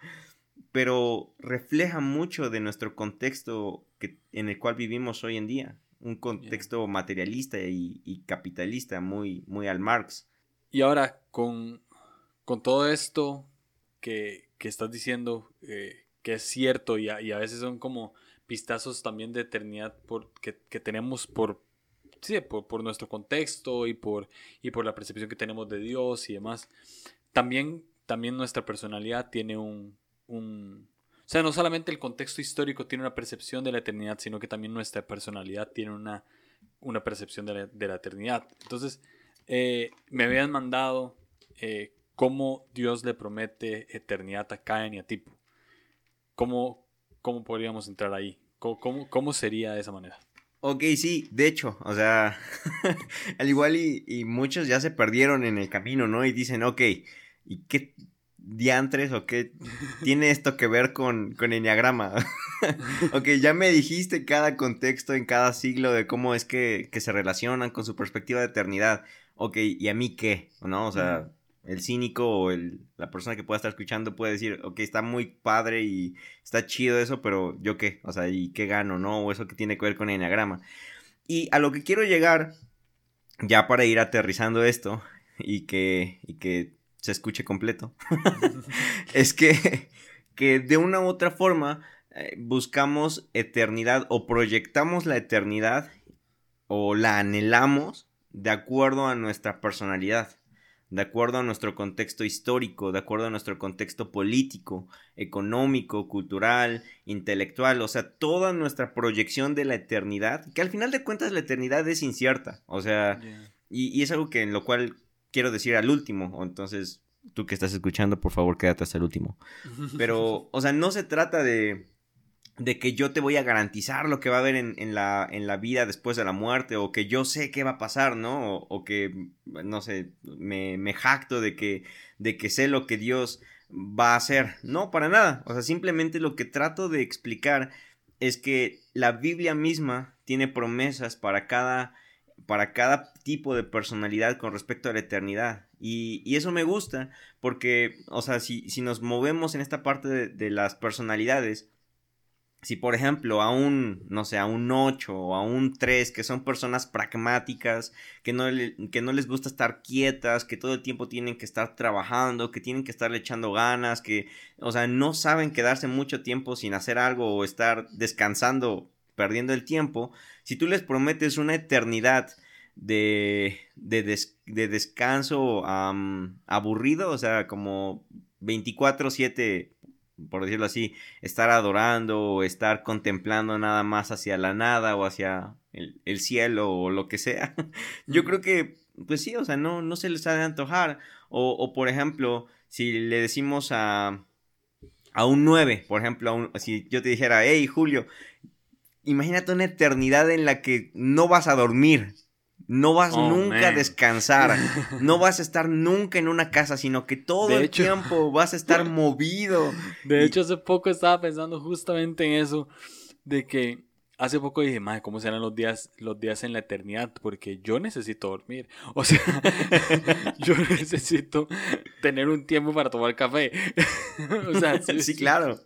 [SPEAKER 2] pero refleja mucho de nuestro contexto que, en el cual vivimos hoy en día, un contexto materialista y, capitalista muy, muy al Marx.
[SPEAKER 1] Y ahora, con, con todo esto que, que estás diciendo, eh, que es cierto y a, y a, veces son como pistazos también de eternidad por, que, que tenemos por, sí, por, por, nuestro contexto y por, y por la percepción que tenemos de Dios y demás. También también nuestra personalidad tiene un, un... O sea, no solamente el contexto histórico tiene una percepción de la eternidad, sino que también nuestra personalidad tiene una, una percepción de la, eternidad. Entonces, eh, me habían mandado eh, cómo Dios le promete eternidad a Caen y a Tipo. ¿Cómo, cómo podríamos entrar ahí? ¿Cómo, cómo, sería de esa manera?
[SPEAKER 2] Ok, sí, de hecho, o sea, al igual y, muchos ya se perdieron en el camino, ¿no? Y dicen, ok, ¿Y qué diantres o qué tiene esto que ver con, con Enneagrama? ok, ya me dijiste cada contexto en cada siglo de cómo es que, se relacionan con su perspectiva de eternidad. Ok, ¿y a mí qué? ¿No? O sea, el cínico o el, la persona que pueda estar escuchando puede decir, ok, está muy padre y está chido eso, pero yo qué? O sea, ¿y qué gano? ¿No? O eso que tiene que ver con Enneagrama. Y a lo que quiero llegar, ya para ir aterrizando esto y que, y que se escuche completo, es que, que de una u otra forma eh, buscamos eternidad o proyectamos la eternidad o la anhelamos de acuerdo a nuestra personalidad, de acuerdo a nuestro contexto histórico, de acuerdo a nuestro contexto político, económico, cultural, intelectual, o sea, toda nuestra proyección de la eternidad, que al final de cuentas la eternidad es incierta, o sea, y, y, es algo que en lo cual quiero decir al último, o entonces tú que estás escuchando, por favor, quédate hasta el último. Pero, o sea, no se trata de, de que yo te voy a garantizar lo que va a haber en, la, en la vida después de la muerte, o que yo sé qué va a pasar, ¿no? O, que, no sé, me, me, jacto de que, de que sé lo que Dios va a hacer. No, para nada. O sea, simplemente lo que trato de explicar es que la Biblia misma tiene promesas para cada para cada tipo de personalidad con respecto a la eternidad. Y, eso me gusta porque, o sea, si, si nos movemos en esta parte de, las personalidades, si por ejemplo a un, no sé, a un 8 o a un 3, que son personas pragmáticas, que no, que no les gusta estar quietas, que todo el tiempo tienen que estar trabajando, que tienen que estarle echando ganas, que, o sea, no saben quedarse mucho tiempo sin hacer algo o estar descansando perdiendo el tiempo, si tú les prometes una eternidad de, de, descanso aburrido, o sea, como 24/7, por decirlo así, estar adorando o estar contemplando nada más hacia la nada o hacia el, cielo o lo que sea, yo creo que, pues sí, o sea, no, no se les ha de antojar. O, o por ejemplo, si le decimos a, a un 9, por ejemplo, si yo te dijera, hey Julio, imagínate una eternidad en la que no vas a dormir. No vas
[SPEAKER 1] Oh,
[SPEAKER 2] nunca a descansar. No vas a estar nunca en una casa, sino que todo
[SPEAKER 1] De
[SPEAKER 2] el
[SPEAKER 1] hecho-
[SPEAKER 2] tiempo vas a estar movido.
[SPEAKER 1] De
[SPEAKER 2] Y-
[SPEAKER 1] hecho, hace poco estaba pensando justamente en eso, de que hace poco dije, madre, ¿cómo serán los días, los días en la eternidad? Porque yo necesito dormir. O sea, yo necesito tener un tiempo para tomar café. o sea,
[SPEAKER 2] Sí, claro.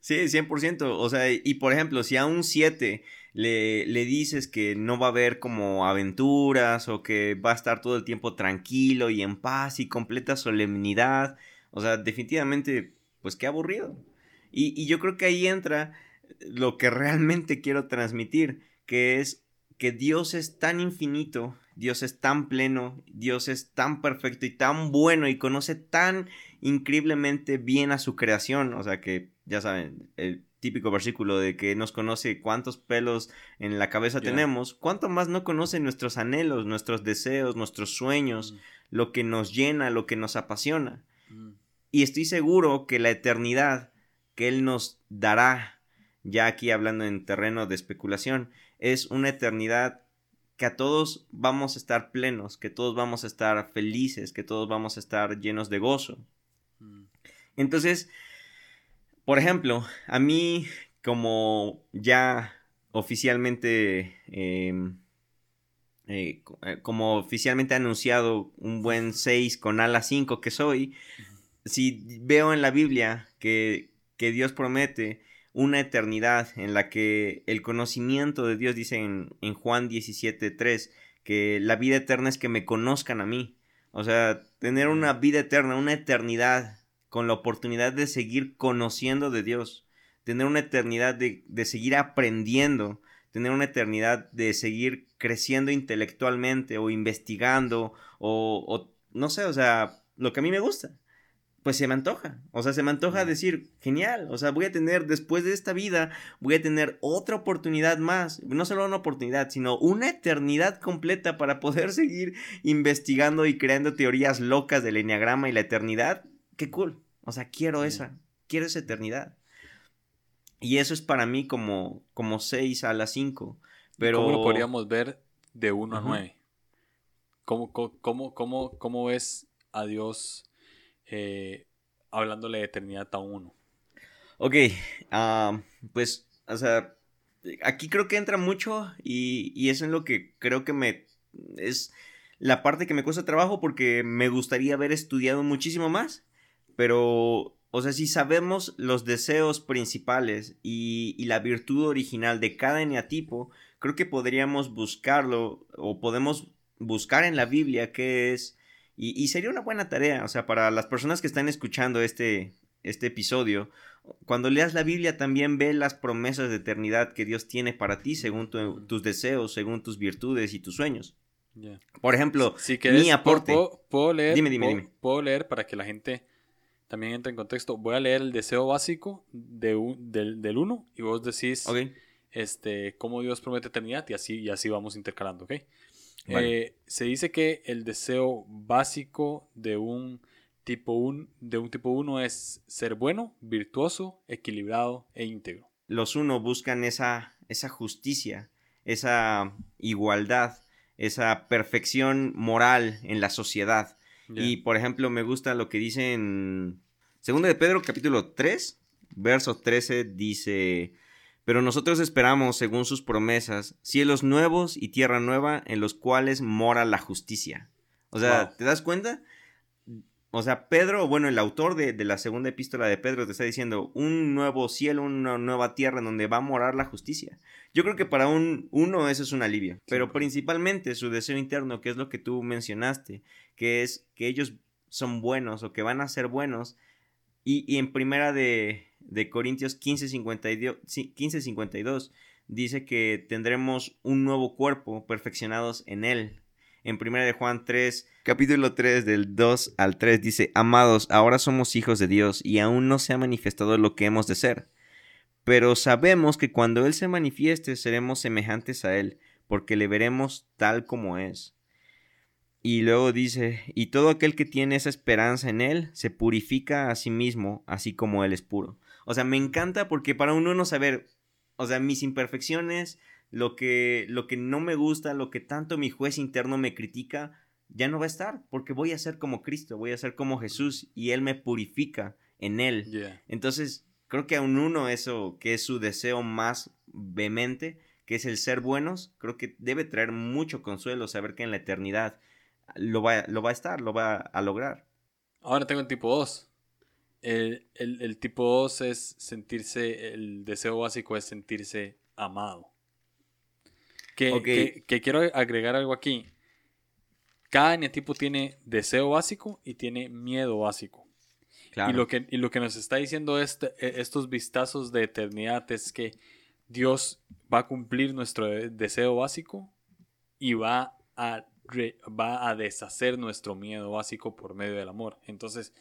[SPEAKER 2] Sí, 100%. O sea, y por ejemplo, si a un 7 le, le dices que no va a haber como aventuras o que va a estar todo el tiempo tranquilo y en paz y completa solemnidad, o sea, definitivamente, pues qué aburrido. Y, y yo creo que ahí entra lo que realmente quiero transmitir, que es que Dios es tan infinito, Dios es tan pleno, Dios es tan perfecto y tan bueno y conoce tan increíblemente bien a su creación. O sea que, ya saben, el típico versículo de que nos conoce cuántos pelos en la cabeza tenemos, cuánto más no conoce nuestros anhelos, nuestros deseos, nuestros sueños, lo que nos llena, lo que nos apasiona.
[SPEAKER 1] Mm,
[SPEAKER 2] Y estoy seguro que la eternidad que Él nos dará, ya aquí hablando en terreno de especulación, es una eternidad que a todos vamos a estar plenos, que todos vamos a estar felices, que todos vamos a estar llenos de gozo.
[SPEAKER 1] mm,
[SPEAKER 2] Entonces, por ejemplo, a mí como ya oficialmente, em, eh, eh, como oficialmente anunciado un buen 6 con ala 5 que soy, si veo en la Biblia que, que Dios promete una eternidad en la que el conocimiento de Dios dice en, en Juan 17.3 que la vida eterna es que me conozcan a mí. O sea, tener una vida eterna, una eternidad con la oportunidad de seguir conociendo de Dios, tener una eternidad de, de seguir aprendiendo, tener una eternidad de seguir creciendo intelectualmente o investigando o, o no sé, o sea, lo que a mí me gusta pues se me antoja. O sea, se me antoja decir, genial. O sea, voy a tener, después de esta vida, voy a tener otra oportunidad más. No solo una oportunidad, sino una eternidad completa para poder seguir investigando y creando teorías locas del enneagrama y la eternidad. Qué cool. O sea, quiero
[SPEAKER 1] Sí.
[SPEAKER 2] esa. Quiero esa eternidad. Y eso es para mí como, como 6 a las 5. Pero...
[SPEAKER 1] ¿Cómo lo podríamos ver de 1 a
[SPEAKER 2] Ujú.
[SPEAKER 1] 9? ¿Cómo, cómo, cómo, cómo, ves a Dios eh, hablándole de eternidad a uno?
[SPEAKER 2] Ok, ah, pues, o sea, aquí creo que entra mucho y, y es en lo que creo que me... es la parte que me cuesta trabajo porque me gustaría haber estudiado muchísimo más, pero, o sea, si sabemos los deseos principales y, y la virtud original de cada eneatipo, creo que podríamos buscarlo o podemos buscar en la Biblia qué es... Y, y sería una buena tarea, o sea, para las personas que están escuchando este, este episodio, cuando leas la Biblia también ve las promesas de eternidad que Dios tiene para ti según tu- tus deseos, según tus virtudes y tus sueños. Por ejemplo,
[SPEAKER 1] Si
[SPEAKER 2] mi aporte.
[SPEAKER 1] Puedo, puedo leer,
[SPEAKER 2] Dime, dime,
[SPEAKER 1] puedo,
[SPEAKER 2] dime.
[SPEAKER 1] puedo leer para que la gente también entre en contexto. Voy a leer el deseo básico de un- del, del 1 y vos decís
[SPEAKER 2] Ok,
[SPEAKER 1] este, cómo Dios promete eternidad y así, y así vamos intercalando, ¿ok?
[SPEAKER 2] Vale.
[SPEAKER 1] Eh, se dice que el deseo básico de un tipo 1 de un tipo 1 es ser bueno, virtuoso, equilibrado e íntegro.
[SPEAKER 2] los uno buscan esa, esa justicia, esa igualdad, esa perfección moral en la sociedad. Y por ejemplo, me gusta lo que dice en Segunda de Pedro, capítulo 3, verso 13, dice: Pero nosotros esperamos, según sus promesas, cielos nuevos y tierra nueva en los cuales mora la justicia. O sea,
[SPEAKER 1] Wow.
[SPEAKER 2] ¿te das cuenta? O sea, Pedro, bueno, el autor de, de la segunda epístola de Pedro te está diciendo un nuevo cielo, una nueva tierra en donde va a morar la justicia. Yo creo que para un uno eso es un alivio, pero principalmente su deseo interno, que es lo que tú mencionaste, que es que ellos son buenos o que van a ser buenos. Y, y en primera de, de Corintios 15, 52, sí, 15, 52 dice que tendremos un nuevo cuerpo perfeccionados en él. En primera de Juan 3, capítulo 3 del 2 al 3 dice, Amados, ahora somos hijos de Dios y aún no se ha manifestado lo que hemos de ser. Pero sabemos que cuando Él se manifieste seremos semejantes a Él, porque le veremos tal como es. Y luego dice, y todo aquel que tiene esa esperanza en Él se purifica a sí mismo, así como Él es puro. O sea, me encanta porque para uno no saber, o sea, mis imperfecciones lo que, lo que no me gusta, lo que tanto mi juez interno me critica, ya no va a estar, porque voy a ser como Cristo, voy a ser como Jesús y Él me purifica en Él. Entonces, creo que aún uno eso, que es su deseo más vehemente, que es el ser buenos, creo que debe traer mucho consuelo saber que en la eternidad lo va, lo va a estar, lo va a lograr.
[SPEAKER 1] Ahora tengo el tipo 2. El, tipo 2 es sentirse, el deseo básico es sentirse amado. Que, que, quiero agregar algo aquí. Cada eneatipo tiene deseo básico y tiene miedo básico. Y, lo que, y lo que nos está diciendo este, e, estos vistazos de eternidad es que Dios va a cumplir nuestro deseo básico y va a, va a deshacer nuestro miedo básico por medio del amor. Entonces,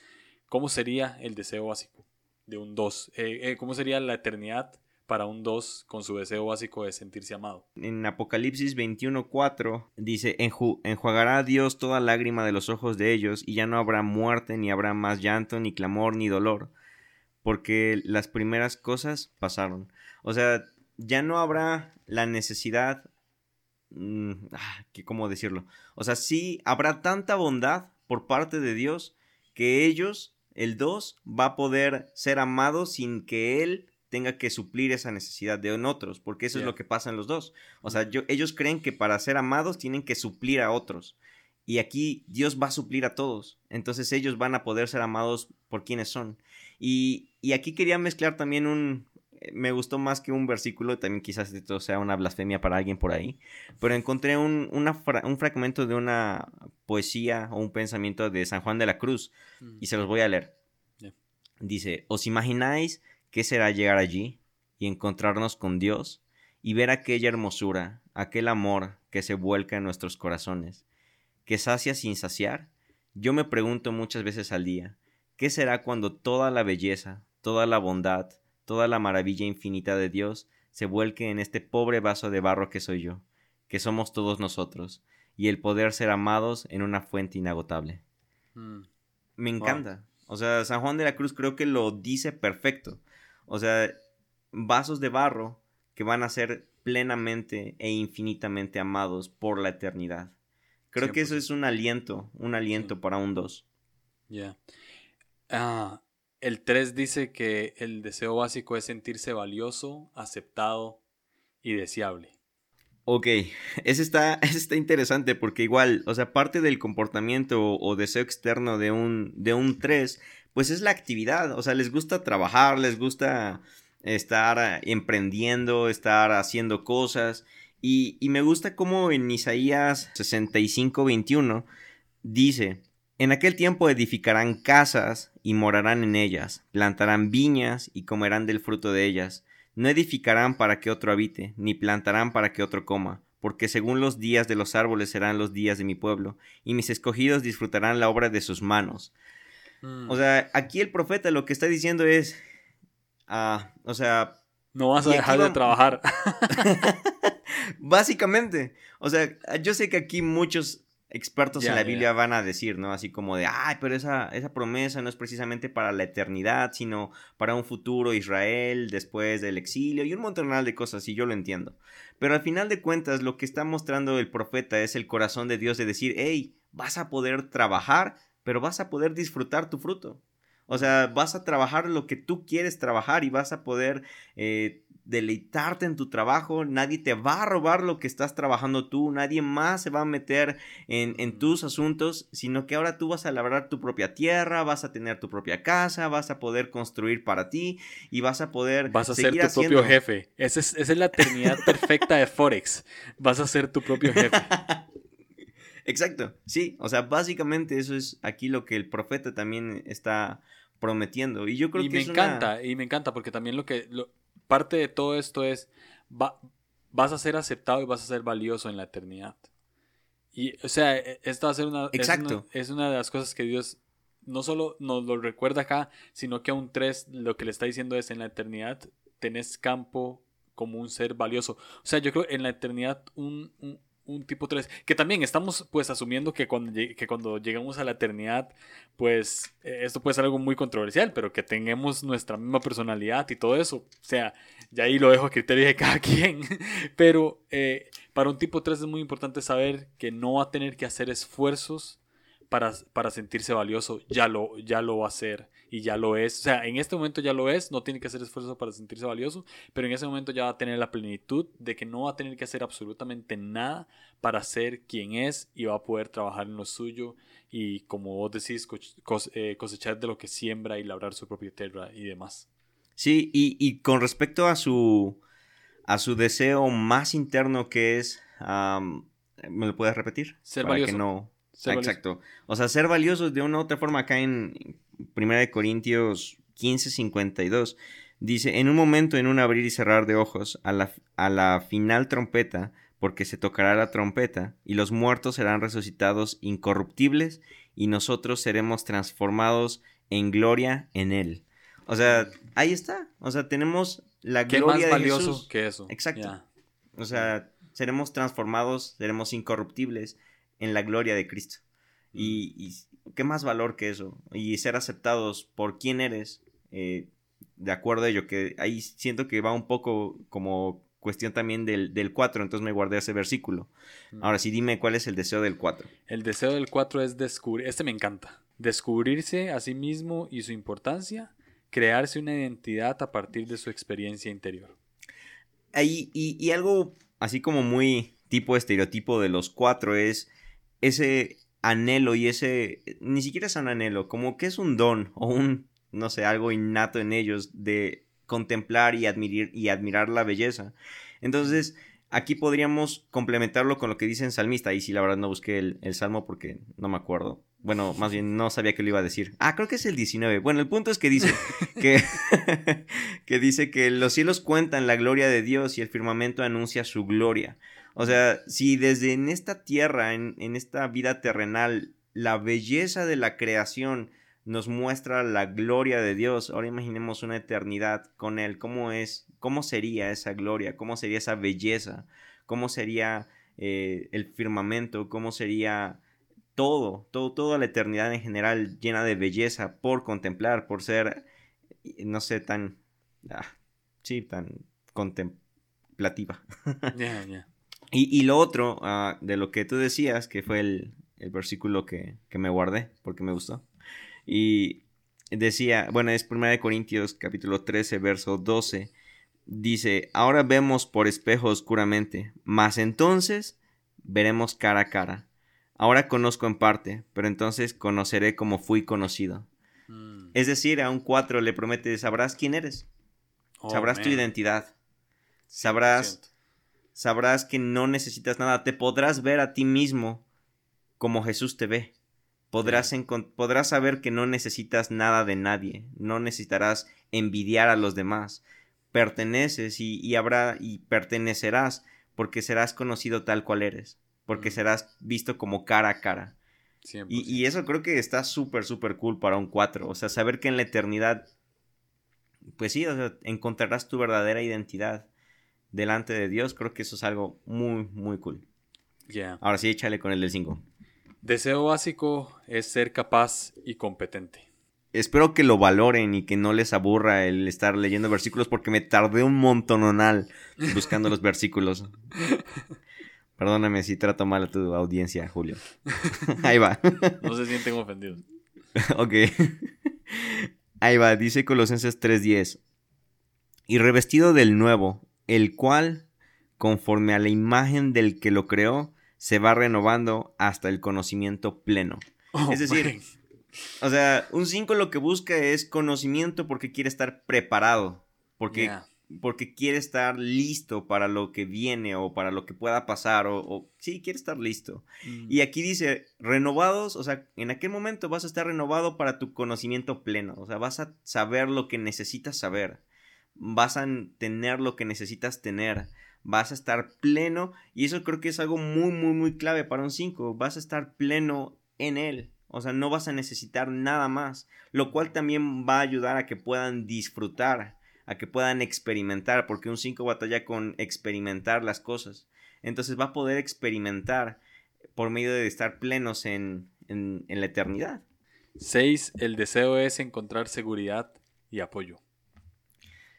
[SPEAKER 1] ¿cómo sería el deseo básico de un 2? Eh, eh, ¿Cómo sería la eternidad para un 2 con su deseo básico de sentirse amado?
[SPEAKER 2] En Apocalipsis 21:4 dice, enjuagará a Dios toda lágrima de los ojos de ellos y ya no habrá muerte, ni habrá más llanto, ni clamor, ni dolor, porque las primeras cosas pasaron. O sea, ya no habrá la necesidad... Mm, ah, ¿Cómo decirlo? O sea, sí habrá tanta bondad por parte de Dios que ellos, el 2, va a poder ser amado sin que Él tenga que suplir esa necesidad de otros, porque eso es lo que pasa en los dos. O sea, ellos creen que para ser amados tienen que suplir a otros. Y aquí Dios va a suplir a todos. Entonces ellos van a poder ser amados por quienes son. Y, y aquí quería mezclar también un, me gustó más que un versículo, también quizás esto sea una blasfemia para alguien por ahí, pero encontré un, un fragmento de una poesía o un pensamiento de San Juan de la Cruz mm. y se los voy a leer. Dice, ¿os imagináis qué será llegar allí y encontrarnos con Dios y ver aquella hermosura, aquel amor que se vuelca en nuestros corazones, que sacia sin saciar? Yo me pregunto muchas veces al día, ¿qué será cuando toda la belleza, toda la bondad, toda la maravilla infinita de Dios se vuelque en este pobre vaso de barro que soy yo, que somos todos nosotros, y el poder ser amados en una fuente inagotable. Mm. Me encanta. O sea, San Juan de la Cruz creo que lo dice perfecto. O sea, vasos de barro que van a ser plenamente e infinitamente amados por la eternidad. Creo que eso es un aliento, un aliento para un dos.
[SPEAKER 1] Ya. Ah, el 3 dice que el deseo básico es sentirse valioso, aceptado y deseable.
[SPEAKER 2] Ok, ese está, está interesante porque igual, o sea, parte del comportamiento o, deseo externo de un, de un 3, pues es la actividad, o sea, les gusta trabajar, les gusta estar emprendiendo, estar haciendo cosas. Y, me gusta como en Isaías 65, 21 dice, en aquel tiempo edificarán casas y morarán en ellas, plantarán viñas y comerán del fruto de ellas. No edificarán para que otro habite, ni plantarán para que otro coma, porque según los días de los árboles serán los días de mi pueblo, y mis escogidos disfrutarán la obra de sus manos. Mm. O sea, aquí el profeta lo que está diciendo es, ah, o sea...
[SPEAKER 1] No vas a dejar de trabajar.
[SPEAKER 2] Básicamente, o sea, yo sé que aquí muchos expertos en la Biblia van a decir, ¿no? Así como de, ay, pero esa, esa promesa no es precisamente para la eternidad, sino para un futuro Israel después del exilio y un montón de cosas, y yo lo entiendo. Pero al final de cuentas, lo que está mostrando el profeta es el corazón de Dios de decir, hey, vas a poder trabajar, pero vas a poder disfrutar tu fruto. O sea, vas a trabajar lo que tú quieres trabajar y vas a poder eh, deleitarte en tu trabajo, nadie te va a robar lo que estás trabajando tú, nadie más se va a meter en, tus asuntos, sino que ahora tú vas a labrar tu propia tierra, vas a tener tu propia casa, vas a poder construir para ti y vas a poder...
[SPEAKER 1] Vas a ser tu propio jefe. Esa es, esa es la eternidad perfecta de Forex. Vas a ser tu propio jefe.
[SPEAKER 2] Exacto, sí, o sea, básicamente eso es aquí lo que el profeta también está prometiendo. Y yo creo
[SPEAKER 1] y
[SPEAKER 2] que
[SPEAKER 1] me encanta, y me encanta, porque también lo que parte de todo esto es, vas a ser aceptado y vas a ser valioso en la eternidad. Y, o sea, e, esta va a ser una, Exacto. Es, una, de las cosas que Dios no solo nos lo recuerda acá, sino que aún tres lo que le está diciendo es en la eternidad tenés campo como un ser valioso. O sea, yo creo en la eternidad un, un tipo 3, que también estamos pues asumiendo que cuando, que cuando llegamos a la eternidad, pues eh, esto puede ser algo muy controversial, pero que tengamos nuestra misma personalidad y todo eso. O sea, Y ahí lo dejo a criterio de cada quien. Pero eh, para un tipo 3 es muy importante saber que no va a tener que hacer esfuerzos para, para sentirse valioso. Ya lo, ya lo va a hacer y ya lo es. O sea, en este momento ya lo es, no tiene que hacer esfuerzos para sentirse valioso, pero en ese momento ya va a tener la plenitud de que no va a tener que hacer absolutamente nada para ser quien es y va a poder trabajar en lo suyo y como vos decís, eh, cosechar de lo que siembra y labrar su propia tierra y demás.
[SPEAKER 2] Sí, y, con respecto a su, a su deseo más interno que es, ¿me lo puedes repetir?
[SPEAKER 1] Ser valioso.
[SPEAKER 2] Que no... Exacto. O sea, ser valioso de una u otra forma acá en 1 Corintios 15, 52. Dice, en un momento, en un abrir y cerrar de ojos, a la, a la final trompeta, porque se tocará la trompeta, y los muertos serán resucitados incorruptibles, y nosotros seremos transformados en gloria en él. O sea, ahí está. O sea, tenemos la
[SPEAKER 1] ¿Qué
[SPEAKER 2] gloria
[SPEAKER 1] más valioso que eso?
[SPEAKER 2] Exacto. O sea, seremos transformados, seremos incorruptibles en la gloria de Cristo. Mm. Y, qué más valor que eso. Y ser aceptados por quién eres, eh, de acuerdo a ello, que ahí siento que va un poco como cuestión también del, del 4, entonces me guardé ese versículo. Mm. Ahora sí, dime cuál es el deseo del 4.
[SPEAKER 1] El deseo del 4 es descubrir, este me encanta, descubrirse a sí mismo y su importancia, crearse una identidad a partir de su experiencia interior.
[SPEAKER 2] Ahí, y, y algo así como muy tipo estereotipo de los cuatro es ese anhelo y ese, ni siquiera es un anhelo, como que es un don o un, no sé, algo innato en ellos de contemplar y admirar, y admirar la belleza. Entonces, aquí podríamos complementarlo con lo que dice en Salmista. Y si la verdad no busqué el, el, salmo porque no me acuerdo. Bueno, más bien no sabía que lo iba a decir. Ah, creo que es el 19. Bueno, el punto es que dice que, que dice que los cielos cuentan la gloria de Dios y el firmamento anuncia su gloria. O sea, si desde en esta tierra, en, en esta vida terrenal, la belleza de la creación nos muestra la gloria de Dios. Ahora imaginemos una eternidad con Él. ¿Cómo es? ¿Cómo sería esa gloria? ¿Cómo sería esa belleza? ¿Cómo sería eh, el firmamento? ¿Cómo sería todo, todo, toda la eternidad en general llena de belleza por contemplar, por ser, no sé, tan, ah, sí, tan contemplativa. Y, lo otro ah, de lo que tú decías, que fue el, versículo que, que me guardé porque me gustó. Y decía, bueno, es 1 Corintios capítulo 13, verso 12. Dice, ahora vemos por espejo oscuramente, mas entonces veremos cara a cara. Ahora conozco en parte, pero entonces conoceré como fui conocido. Mm. Es decir, a un cuatro le promete, sabrás quién eres. Oh, sabrás tu identidad. Sabrás, sabrás que no necesitas nada. Te podrás ver a ti mismo como Jesús te ve. Podrás, podrás saber que no necesitas nada de nadie, no necesitarás envidiar a los demás. Perteneces y, habrá y pertenecerás porque serás conocido tal cual eres, porque serás visto como cara a cara. Y, eso creo que está súper, súper cool para un 4. O sea, saber que en la eternidad, pues sí, encontrarás tu verdadera identidad delante de Dios. Creo que eso es algo muy, muy cool. Ahora sí, échale con el del 5.
[SPEAKER 1] Deseo básico es ser capaz y competente.
[SPEAKER 2] Espero que lo valoren y que no les aburra el estar leyendo versículos porque me tardé un montononal buscando los versículos. Perdóname si trato mal a tu audiencia, Julio. Ahí va.
[SPEAKER 1] No se sienten ofendidos.
[SPEAKER 2] ok. Ahí va, dice Colosenses 3:10. Y revestido del nuevo, el cual, conforme a la imagen del que lo creó, se va renovando hasta el conocimiento pleno. Oh, es decir, o sea, un 5 lo que busca es conocimiento porque quiere estar preparado, porque, porque quiere estar listo para lo que viene o para lo que pueda pasar, o, sí, quiere estar listo. Mm. Y aquí dice, renovados, o sea, en aquel momento vas a estar renovado para tu conocimiento pleno, o sea, vas a saber lo que necesitas saber, vas a tener lo que necesitas tener vas a estar pleno y eso creo que es algo muy muy muy clave para un 5, vas a estar pleno en él, o sea, no vas a necesitar nada más, lo cual también va a ayudar a que puedan disfrutar, a que puedan experimentar, porque un 5 batalla con experimentar las cosas, entonces va a poder experimentar por medio de estar plenos en, en, en la eternidad.
[SPEAKER 1] 6. El deseo es encontrar seguridad y apoyo.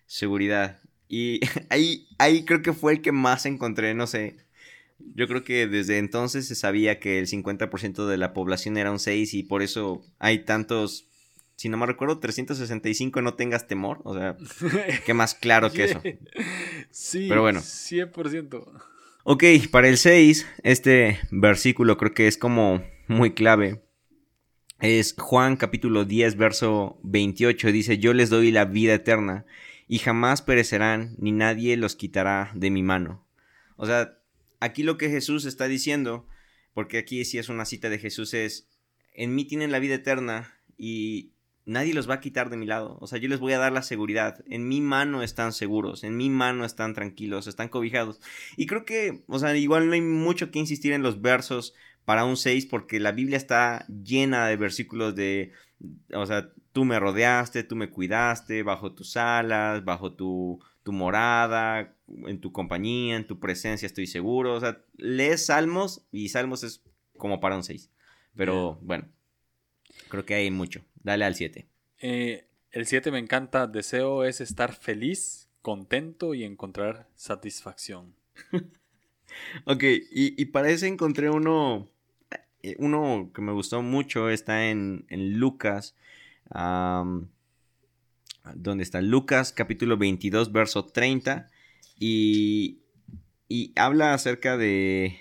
[SPEAKER 2] Seguridad Y ahí, ahí creo que fue el que más encontré, no sé. Yo creo que desde entonces se sabía que el 50% de la población era un 6 y por eso hay tantos, si no me recuerdo, 365 no tengas temor. O sea, qué más claro que eso.
[SPEAKER 1] Sí,
[SPEAKER 2] Pero bueno.
[SPEAKER 1] 100%.
[SPEAKER 2] Ok, para el 6, este versículo creo que es como muy clave. Es Juan capítulo 10, verso 28. Dice, yo les doy la vida eterna y jamás perecerán, ni nadie los quitará de mi mano. O sea, aquí lo que Jesús está diciendo, porque aquí sí es una cita de Jesús, es, en mí tienen la vida eterna y nadie los va a quitar de mi lado. O sea, yo les voy a dar la seguridad. En mi mano están seguros, en mi mano están tranquilos, están cobijados. Y creo que, o sea, igual no hay mucho que insistir en los versos para un 6 porque la Biblia está llena de versículos de, o sea, tú me rodeaste, tú me cuidaste, bajo tus alas, bajo tu, tu morada, en tu compañía, en tu presencia estoy seguro. O sea, lees Salmos y Salmos es como para un 6. Pero bueno, creo que hay mucho. Dale al 7.
[SPEAKER 1] Eh, el 7 me encanta. Deseo es estar feliz, contento y encontrar satisfacción.
[SPEAKER 2] ok, y, y para eso encontré uno, eh, uno que me gustó mucho. Está en, en Lucas. donde está Lucas capítulo 22, verso 30. Y, y habla acerca de...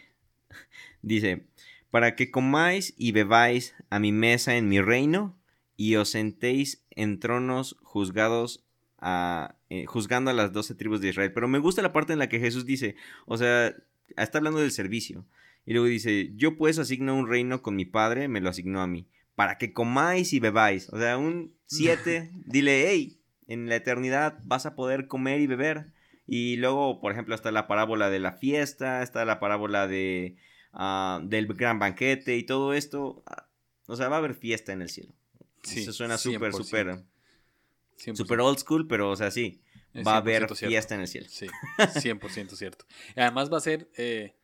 [SPEAKER 2] Dice, para que comáis y bebáis a mi mesa en mi reino y os sentéis en tronos juzgados a, eh, juzgando a las doce tribus de Israel. Pero me gusta la parte en la que Jesús dice, o sea, está hablando del servicio. Y luego dice, yo pues asigno un reino con mi padre, me lo asignó a mí, para que comáis y bebáis. O sea, un 7, dile, hey, en la eternidad vas a poder comer y beber. Y luego, por ejemplo, está la parábola de la fiesta, está la parábola de, ah, del gran banquete y todo esto. ah, o sea, va a haber fiesta en el cielo.
[SPEAKER 1] Sí,
[SPEAKER 2] Eso suena súper,
[SPEAKER 1] 100%.
[SPEAKER 2] súper,
[SPEAKER 1] 100%.
[SPEAKER 2] súper old school, pero o sea, sí, va a haber
[SPEAKER 1] 100% cierto.
[SPEAKER 2] fiesta en el cielo.
[SPEAKER 1] Sí, 100% cierto. Además va a ser, eh,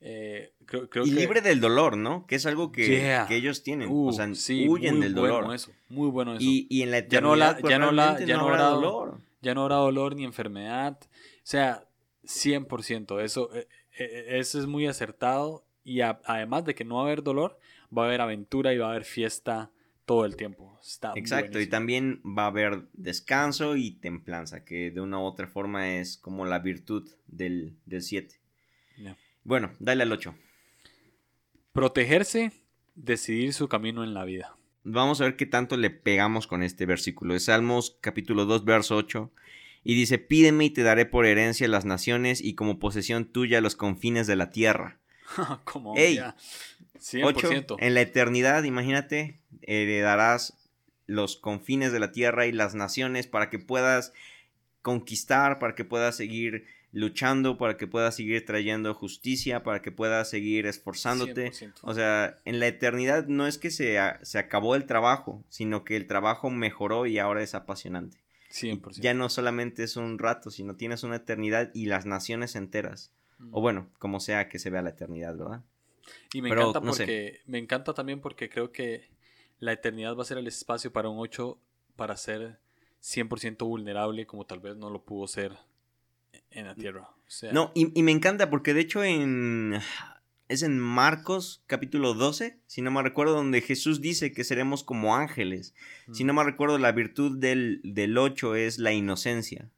[SPEAKER 1] eh, creo, creo
[SPEAKER 2] Y
[SPEAKER 1] que...
[SPEAKER 2] libre del dolor, ¿no? Que es algo que,
[SPEAKER 1] Yeah.
[SPEAKER 2] que ellos tienen.
[SPEAKER 1] Uh,
[SPEAKER 2] o sea,
[SPEAKER 1] sí,
[SPEAKER 2] huyen del
[SPEAKER 1] bueno
[SPEAKER 2] dolor.
[SPEAKER 1] eso, muy bueno eso.
[SPEAKER 2] Y, y en la
[SPEAKER 1] Ya no la- ya no la- ya no
[SPEAKER 2] habrá
[SPEAKER 1] habrá-
[SPEAKER 2] dolor.
[SPEAKER 1] Ya no habrá dolor ni enfermedad. O sea, 100%. Eso, eh, eh, eso es muy acertado. Y a- además de que no va a haber dolor, va a haber aventura y va a haber fiesta todo el tiempo. Está
[SPEAKER 2] Exacto, y también va a haber descanso y templanza, que de una u otra forma es como la virtud del 7.
[SPEAKER 1] Ya.
[SPEAKER 2] Bueno, dale al 8.
[SPEAKER 1] Protegerse, decidir su camino en la vida.
[SPEAKER 2] Vamos a ver qué tanto le pegamos con este versículo. Es Salmos capítulo 2, verso 8. Y dice, pídeme y te daré por herencia las naciones y como posesión tuya los confines de la tierra.
[SPEAKER 1] Como
[SPEAKER 2] Ey,
[SPEAKER 1] ya.
[SPEAKER 2] 8.
[SPEAKER 1] 100%.
[SPEAKER 2] En la eternidad, imagínate, heredarás los confines de la tierra y las naciones para que puedas conquistar, para que puedas seguir luchando, para que puedas seguir trayendo justicia, para que puedas seguir esforzándote.
[SPEAKER 1] 100%.
[SPEAKER 2] O sea, en la eternidad no es que se, se acabó el trabajo, sino que el trabajo mejoró y ahora es apasionante.
[SPEAKER 1] 100%.
[SPEAKER 2] Ya no solamente es un rato, sino tienes una eternidad y las naciones enteras.
[SPEAKER 1] Mm.
[SPEAKER 2] O bueno, como sea que se vea la eternidad, ¿verdad?
[SPEAKER 1] Y me
[SPEAKER 2] Pero,
[SPEAKER 1] encanta
[SPEAKER 2] no sé.
[SPEAKER 1] porque me encanta también porque creo que la eternidad va a ser el espacio para un 8 para ser 100% vulnerable como tal vez no lo pudo ser en la tierra. O sea,
[SPEAKER 2] No, y, y me encanta porque de hecho en... Es en Marcos capítulo 12, si no me recuerdo, donde Jesús dice que seremos como ángeles.
[SPEAKER 1] mm,
[SPEAKER 2] Si no me recuerdo, la virtud del, del 8 es la inocencia.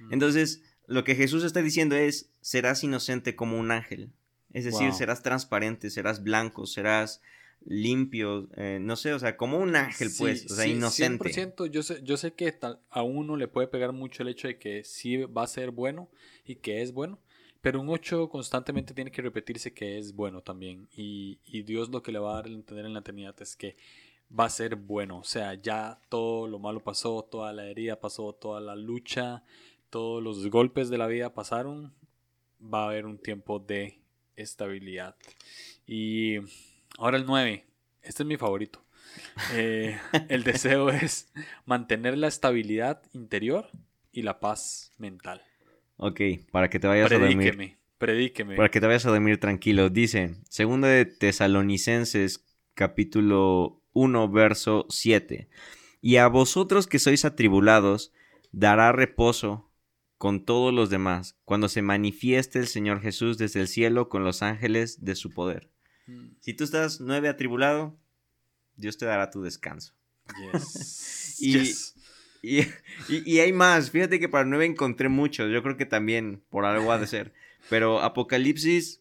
[SPEAKER 1] mm,
[SPEAKER 2] Entonces, lo que Jesús está diciendo es, serás inocente como un ángel. Es decir,
[SPEAKER 1] Wow.
[SPEAKER 2] serás transparente, serás blanco, serás limpio, eh, no sé, o sea, como un ángel,
[SPEAKER 1] sí,
[SPEAKER 2] pues, o sea,
[SPEAKER 1] sí,
[SPEAKER 2] inocente.
[SPEAKER 1] 100%, yo sé, yo sé que tal- a uno le puede pegar mucho el hecho de que sí va a ser bueno y que es bueno, pero un 8 constantemente tiene que repetirse que es bueno también. Y, y Dios lo que le va a dar a entender en la eternidad es que va a ser bueno. O sea, ya todo lo malo pasó, toda la herida pasó, toda la lucha, todos los golpes de la vida pasaron. Va a haber un tiempo de estabilidad. Y ahora el 9. Este es mi favorito. Eh, el deseo es mantener la estabilidad interior y la paz mental.
[SPEAKER 2] Ok, para que te vayas a dormir.
[SPEAKER 1] Predíqueme, predíqueme.
[SPEAKER 2] Para que te vayas a dormir tranquilo. Dice, segunda de Tesalonicenses, capítulo 1, verso 7. Y a vosotros que sois atribulados, dará reposo con todos los demás, cuando se manifieste el Señor Jesús desde el cielo con los ángeles de su poder.
[SPEAKER 1] Mm.
[SPEAKER 2] Si tú estás nueve atribulado, Dios te dará tu descanso.
[SPEAKER 1] Yes.
[SPEAKER 2] Y-
[SPEAKER 1] Yes.
[SPEAKER 2] Y, y- y hay más, fíjate que para nueve encontré muchos, yo creo que también por algo ha de ser. Pero Apocalipsis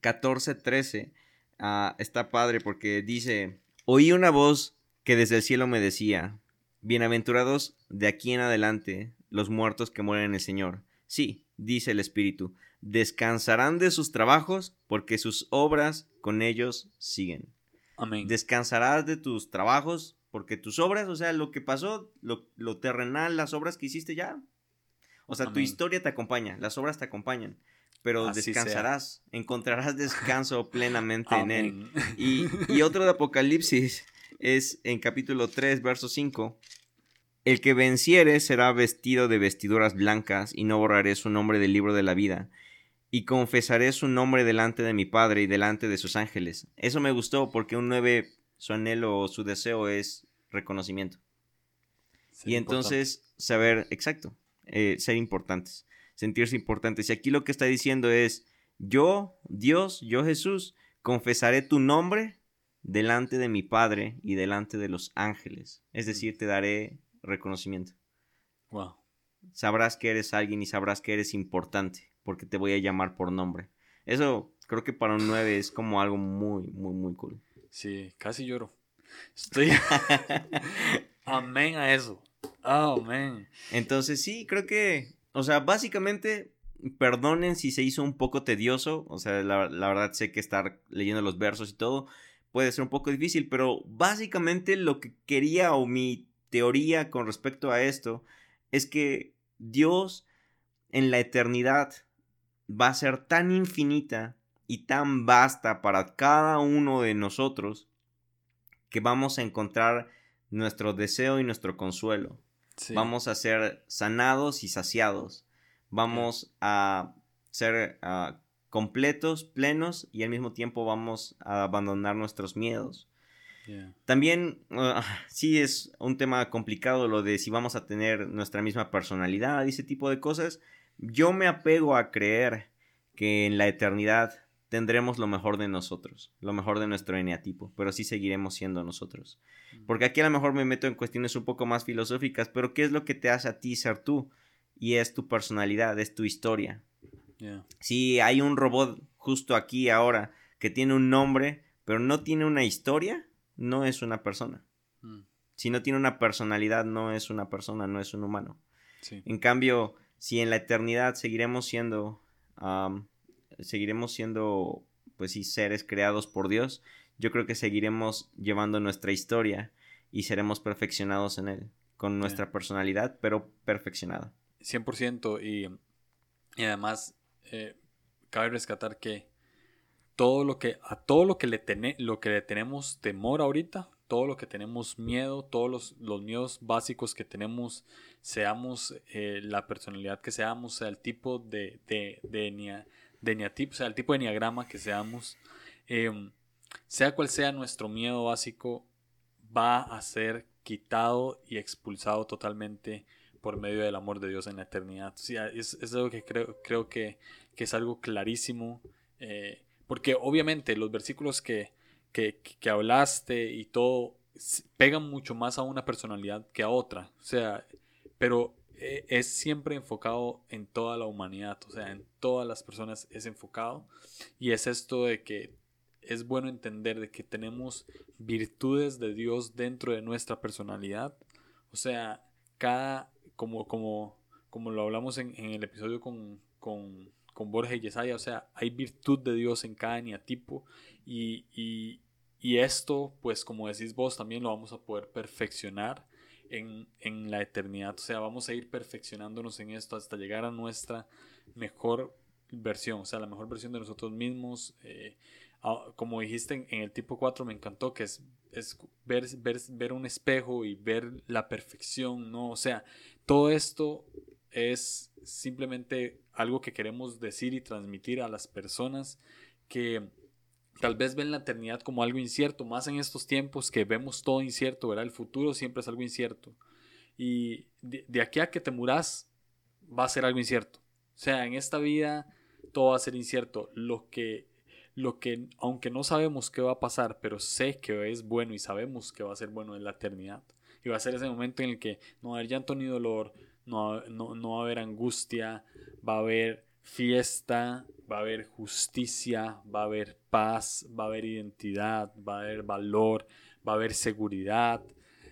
[SPEAKER 2] 14, 13 ah, está padre porque dice, oí una voz que desde el cielo me decía, bienaventurados de aquí en adelante los muertos que mueren en el Señor. Sí, dice el Espíritu, descansarán de sus trabajos porque sus obras con ellos siguen.
[SPEAKER 1] Amén.
[SPEAKER 2] Descansarás de tus trabajos porque tus obras, o sea, lo que pasó, lo, lo terrenal, las obras que hiciste ya. O sea, tu historia te acompaña, las obras te acompañan, pero
[SPEAKER 1] Así sea.
[SPEAKER 2] descansarás, encontrarás descanso plenamente en él. Y, y otro de Apocalipsis es en capítulo 3, verso 5. El que venciere será vestido de vestiduras blancas y no borraré su nombre del libro de la vida. Y confesaré su nombre delante de mi Padre y delante de sus ángeles. Eso me gustó porque un 9, su anhelo o su deseo es reconocimiento. Y entonces saber, exacto, eh, ser importantes, sentirse importantes. Y aquí lo que está diciendo es, yo, Dios, yo Jesús, confesaré tu nombre delante de mi Padre y delante de los ángeles. Es decir, te daré reconocimiento.
[SPEAKER 1] Wow.
[SPEAKER 2] Sabrás que eres alguien y sabrás que eres importante, porque te voy a llamar por nombre. Eso creo que para un 9 es como algo muy, muy, muy cool.
[SPEAKER 1] Sí, casi lloro. Estoy. Amén a eso. Amén.
[SPEAKER 2] Entonces sí, creo que, o sea, básicamente, perdonen si se hizo un poco tedioso, o sea, la, la verdad sé que estar leyendo los versos y todo puede ser un poco difícil, pero básicamente lo que quería o mi teoría con respecto a esto es que Dios en la eternidad va a ser tan infinita y tan vasta para cada uno de nosotros que vamos a encontrar nuestro deseo y nuestro consuelo.
[SPEAKER 1] Sí.
[SPEAKER 2] Vamos a ser sanados y saciados. Vamos a ser ah, completos, plenos y al mismo tiempo vamos a abandonar nuestros miedos.
[SPEAKER 1] Yeah.
[SPEAKER 2] También ah, sí es un tema complicado lo de si vamos a tener nuestra misma personalidad y ese tipo de cosas. Yo me apego a creer que en la eternidad tendremos lo mejor de nosotros, lo mejor de nuestro eneatipo, pero sí seguiremos siendo nosotros. Porque aquí a lo mejor me meto en cuestiones un poco más filosóficas, pero ¿qué es lo que te hace a ti ser tú? Y es tu personalidad, es tu historia.
[SPEAKER 1] Yeah.
[SPEAKER 2] Si hay un robot justo aquí ahora que tiene un nombre, pero no tiene una historia, no es una persona.
[SPEAKER 1] Mm,
[SPEAKER 2] Si no tiene una personalidad, no es una persona, no es un humano.
[SPEAKER 1] Sí.
[SPEAKER 2] En cambio, si en la eternidad seguiremos siendo, seguiremos siendo, pues sí, seres creados por Dios, yo creo que seguiremos llevando nuestra historia y seremos perfeccionados en él, con nuestra personalidad, pero perfeccionada.
[SPEAKER 1] 100% y, y además eh, cabe rescatar que todo lo que a todo lo que le tene- lo que le tenemos temor ahorita todo lo que tenemos miedo todos los, los miedos básicos que tenemos seamos eh, la personalidad que seamos sea el tipo de de, de, enia- de eneatipo, sea el tipo de enneagrama que seamos em, sea cual sea nuestro miedo básico va a ser quitado y expulsado totalmente por medio del amor de Dios en la eternidad. O es, es algo que creo, creo que, que es algo clarísimo. eh, porque obviamente los versículos que, que, hablaste y todo pegan mucho más a una personalidad que a otra. O sea, pero eh, es siempre enfocado en toda la humanidad. O sea, en todas las personas es enfocado. Y es esto de que es bueno entender de que tenemos virtudes de Dios dentro de nuestra personalidad. O sea, cada, como, como, como lo hablamos en, en el episodio con, con Borja y Yesaya, o sea, hay virtud de Dios en cada eneatipo y, y, y esto, pues como decís vos, también lo vamos a poder perfeccionar en, en la eternidad. O sea, vamos a ir perfeccionándonos en esto hasta llegar a nuestra mejor versión, o sea, la mejor versión de nosotros mismos. eh, como dijiste en, en el tipo 4, me encantó que es, es ver, ver, ver un espejo y ver la perfección, ¿no? O sea, todo esto es simplemente algo que queremos decir y transmitir a las personas que tal vez ven la eternidad como algo incierto, más en estos tiempos que vemos todo incierto, ¿verdad? El futuro siempre es algo incierto. Y de, aquí a que te muras, va a ser algo incierto. O sea, en esta vida todo va a ser incierto. Lo que, lo que, aunque no sabemos qué va a pasar, pero sé que es bueno y sabemos que va a ser bueno en la eternidad. Y va a ser ese momento en el que no va a haber llanto ni dolor, no, no, no va a haber angustia, va a haber fiesta, va a haber justicia, va a haber paz, va a haber identidad, va a haber valor, va a haber seguridad.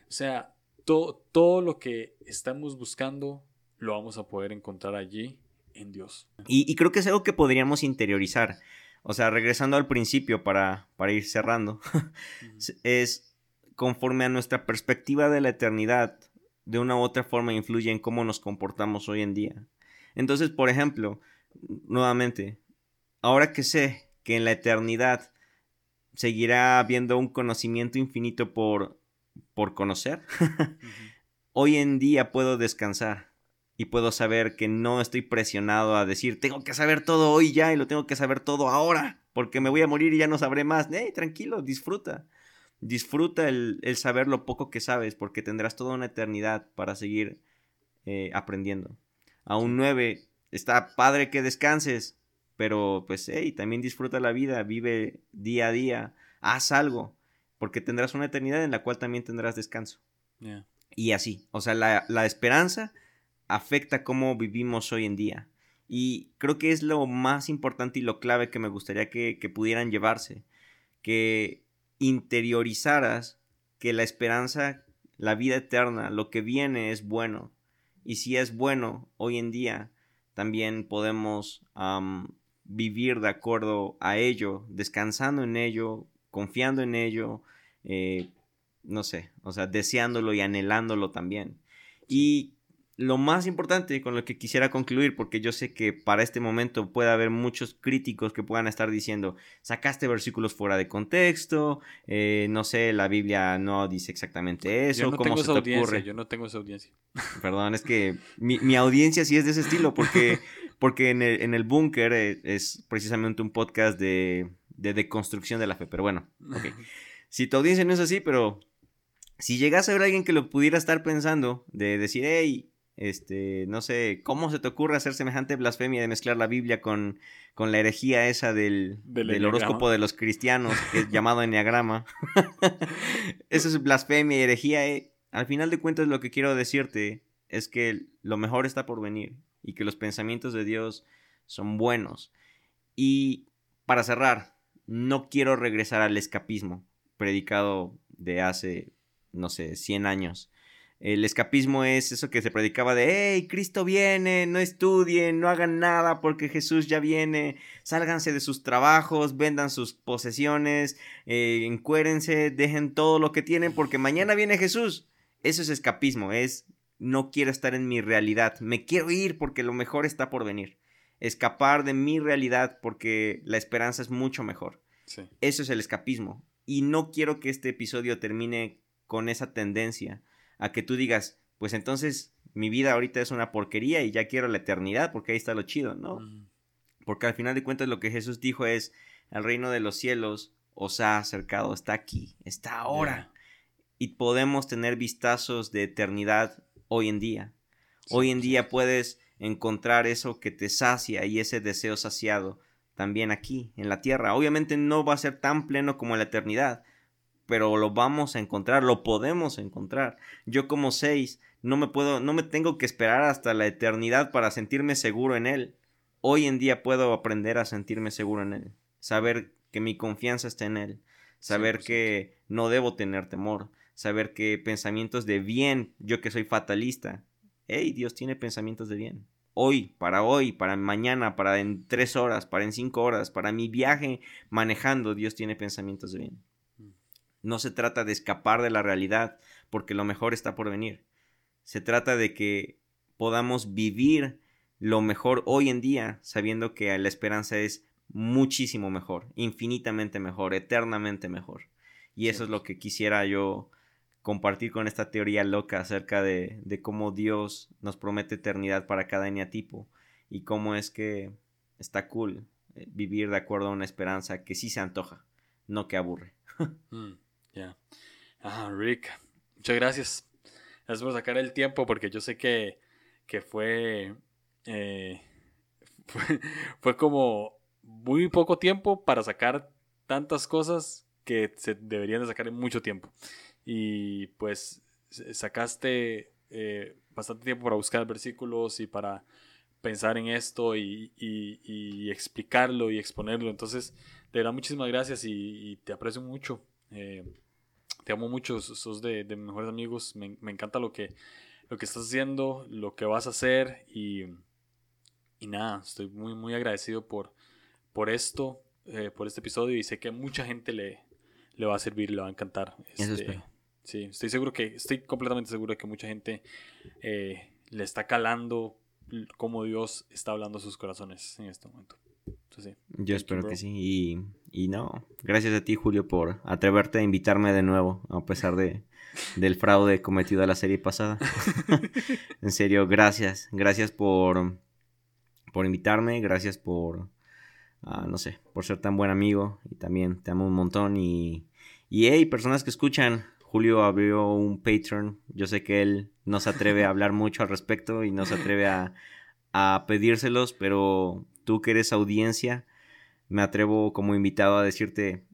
[SPEAKER 1] O sea, todo lo que estamos buscando lo vamos a poder encontrar allí en Dios.
[SPEAKER 2] Y, creo que es algo que podríamos interiorizar. O sea, regresando al principio para, para ir cerrando, es conforme a nuestra perspectiva de la eternidad, de una u otra forma influye en cómo nos comportamos hoy en día. Entonces, por ejemplo, nuevamente, ahora que sé que en la eternidad seguirá habiendo un conocimiento infinito por, por conocer, hoy en día puedo descansar y puedo saber que no estoy presionado a decir, tengo que saber todo hoy ya y lo tengo que saber todo ahora, porque me voy a morir y ya no sabré más. ¡Eh, tranquilo, disfruta. Disfruta el, saber lo poco que sabes, porque tendrás toda una eternidad para seguir eh, aprendiendo. A un 9, está padre que descanses, pero pues, hey, también disfruta la vida, vive día a día, haz algo, porque tendrás una eternidad en la cual también tendrás descanso. Y así, o sea, la, la esperanza afecta cómo vivimos hoy en día. Y creo que es lo más importante y lo clave que me gustaría que, pudieran llevarse. Que interiorizaras que la esperanza, la vida eterna, lo que viene es bueno. Y si es bueno hoy en día, también podemos vivir de acuerdo a ello, descansando en ello, confiando en ello, eh, no sé, o sea, deseándolo y anhelándolo también. Y lo más importante con lo que quisiera concluir, porque yo sé que para este momento puede haber muchos críticos que puedan estar diciendo, sacaste versículos fuera de contexto, eh, no sé, la Biblia no dice exactamente eso,
[SPEAKER 1] yo no
[SPEAKER 2] ¿cómo
[SPEAKER 1] tengo se te ocurre? Yo no tengo esa audiencia.
[SPEAKER 2] Perdón, es que mi, audiencia sí es de ese estilo, porque, porque en el, en el búnker eh, es precisamente un podcast de, de deconstrucción de la fe, pero bueno, ok. Si tu audiencia no es así, pero si llegase a ver a alguien que lo pudiera estar pensando, de decir, hey, este, no sé, ¿cómo se te ocurre hacer semejante blasfemia de mezclar la Biblia con, con la herejía esa del, del, horóscopo de los cristianos, que es llamado enneagrama? Eso es blasfemia y herejía. Eh. Al final de cuentas, lo que quiero decirte es que lo mejor está por venir y que los pensamientos de Dios son buenos. Y para cerrar, no quiero regresar al escapismo predicado de hace, no sé, 100 años el escapismo es eso que se predicaba de, hey, Cristo viene, no estudien, no hagan nada porque Jesús ya viene, sálganse de sus trabajos, vendan sus posesiones, eh, encuérense, dejen todo lo que tienen porque mañana viene Jesús. Eso es escapismo, es no quiero estar en mi realidad, me quiero ir porque lo mejor está por venir. Escapar de mi realidad porque la esperanza es mucho mejor. Eso es el escapismo. Y no quiero que este episodio termine con esa tendencia a que tú digas, pues entonces mi vida ahorita es una porquería y ya quiero la eternidad porque ahí está lo chido, ¿no? Mm. Porque al final de cuentas lo que Jesús dijo es, el reino de los cielos os ha acercado, está aquí, está ahora. Y podemos tener vistazos de eternidad hoy en día. hoy en día puedes encontrar eso que te sacia y ese deseo saciado también aquí, en la tierra. Obviamente no va a ser tan pleno como en la eternidad, pero lo vamos a encontrar, lo podemos encontrar. Yo como seis, no me puedo, no me tengo que esperar hasta la eternidad para sentirme seguro en él. Hoy en día puedo aprender a sentirme seguro en él, saber que mi confianza está en él, saber que no debo tener temor, saber que pensamientos de bien, yo que soy fatalista, hey, Dios tiene pensamientos de bien. Hoy, para hoy, para mañana, para en tres horas, para en cinco horas, para mi viaje manejando, Dios tiene pensamientos de bien. No se trata de escapar de la realidad, porque lo mejor está por venir. Se trata de que podamos vivir lo mejor hoy en día, sabiendo que la esperanza es muchísimo mejor, infinitamente mejor, eternamente mejor. Y eso es lo que quisiera yo compartir con esta teoría loca acerca de, de cómo Dios nos promete eternidad para cada eneatipo y cómo es que está cool eh, vivir de acuerdo a una esperanza que sí se antoja, no que aburre.
[SPEAKER 1] Mm. Ya. Ah, Rick, muchas gracias. Gracias por sacar el tiempo porque yo sé que, que fue eh, fue, como muy poco tiempo para sacar tantas cosas que se deberían de sacar en mucho tiempo. Y pues sacaste eh, bastante tiempo para buscar versículos y para pensar en esto y, explicarlo y exponerlo. Entonces, de verdad, muchísimas gracias y, te aprecio mucho. Eh, te amo mucho, sos de, mejores amigos. Me, me, encanta lo que, lo que estás haciendo, lo que vas a hacer y, y nada, estoy muy, muy agradecido por, por esto, eh, por este episodio y sé que mucha gente le, le va a servir, le va a encantar.
[SPEAKER 2] Eso este, espero.
[SPEAKER 1] Sí, estoy seguro que, estoy completamente seguro de que mucha gente eh, le está calando cómo Dios está hablando a sus corazones en este momento.
[SPEAKER 2] Yo espero que sí. Y, y, no, gracias a ti, Julio, por atreverte a invitarme de nuevo, a pesar de, del fraude cometido a la serie pasada. en serio, gracias. Gracias por, por invitarme, gracias por, uh, no sé, por ser tan buen amigo. Y también te amo un montón. Y, y hey, personas que escuchan, Julio abrió un Patreon. Yo sé que él no se atreve a hablar mucho al respecto y no se atreve a, a pedírselos, pero tú que eres audiencia, me atrevo como invitado a decirte,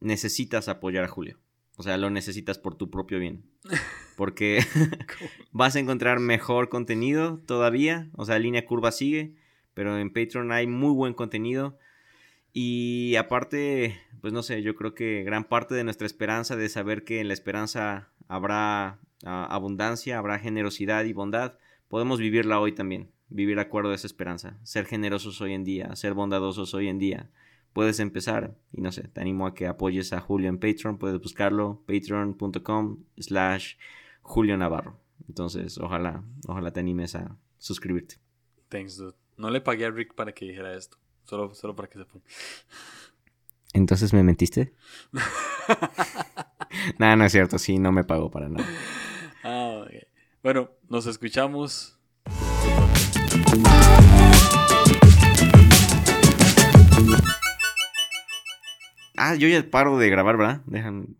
[SPEAKER 2] necesitas apoyar a Julio. O sea, lo necesitas por tu propio bien. Porque vas a encontrar mejor contenido todavía. O sea, línea curva sigue. Pero en Patreon hay muy buen contenido. Y aparte, pues no sé, yo creo que gran parte de nuestra esperanza de saber que en la esperanza habrá ah, abundancia, habrá generosidad y bondad, podemos vivirla hoy también vivir acuerdo a esa esperanza, ser generosos hoy en día, ser bondadosos hoy en día. Puedes empezar y no sé, te animo a que apoyes a Julio en Patreon, puedes buscarlo, patreon.com slash Julio Navarro. Entonces, ojalá, ojalá te animes a suscribirte.
[SPEAKER 1] Thanks, dude. No le pagué a Rick para que dijera esto, solo, solo para que se ponga.
[SPEAKER 2] Entonces, ¿me mentiste? nada, no es cierto, sí, no me pagó para nada.
[SPEAKER 1] Ah, Bueno, nos escuchamos
[SPEAKER 2] Ah, yo ya paro de grabar, ¿verdad? Dejan,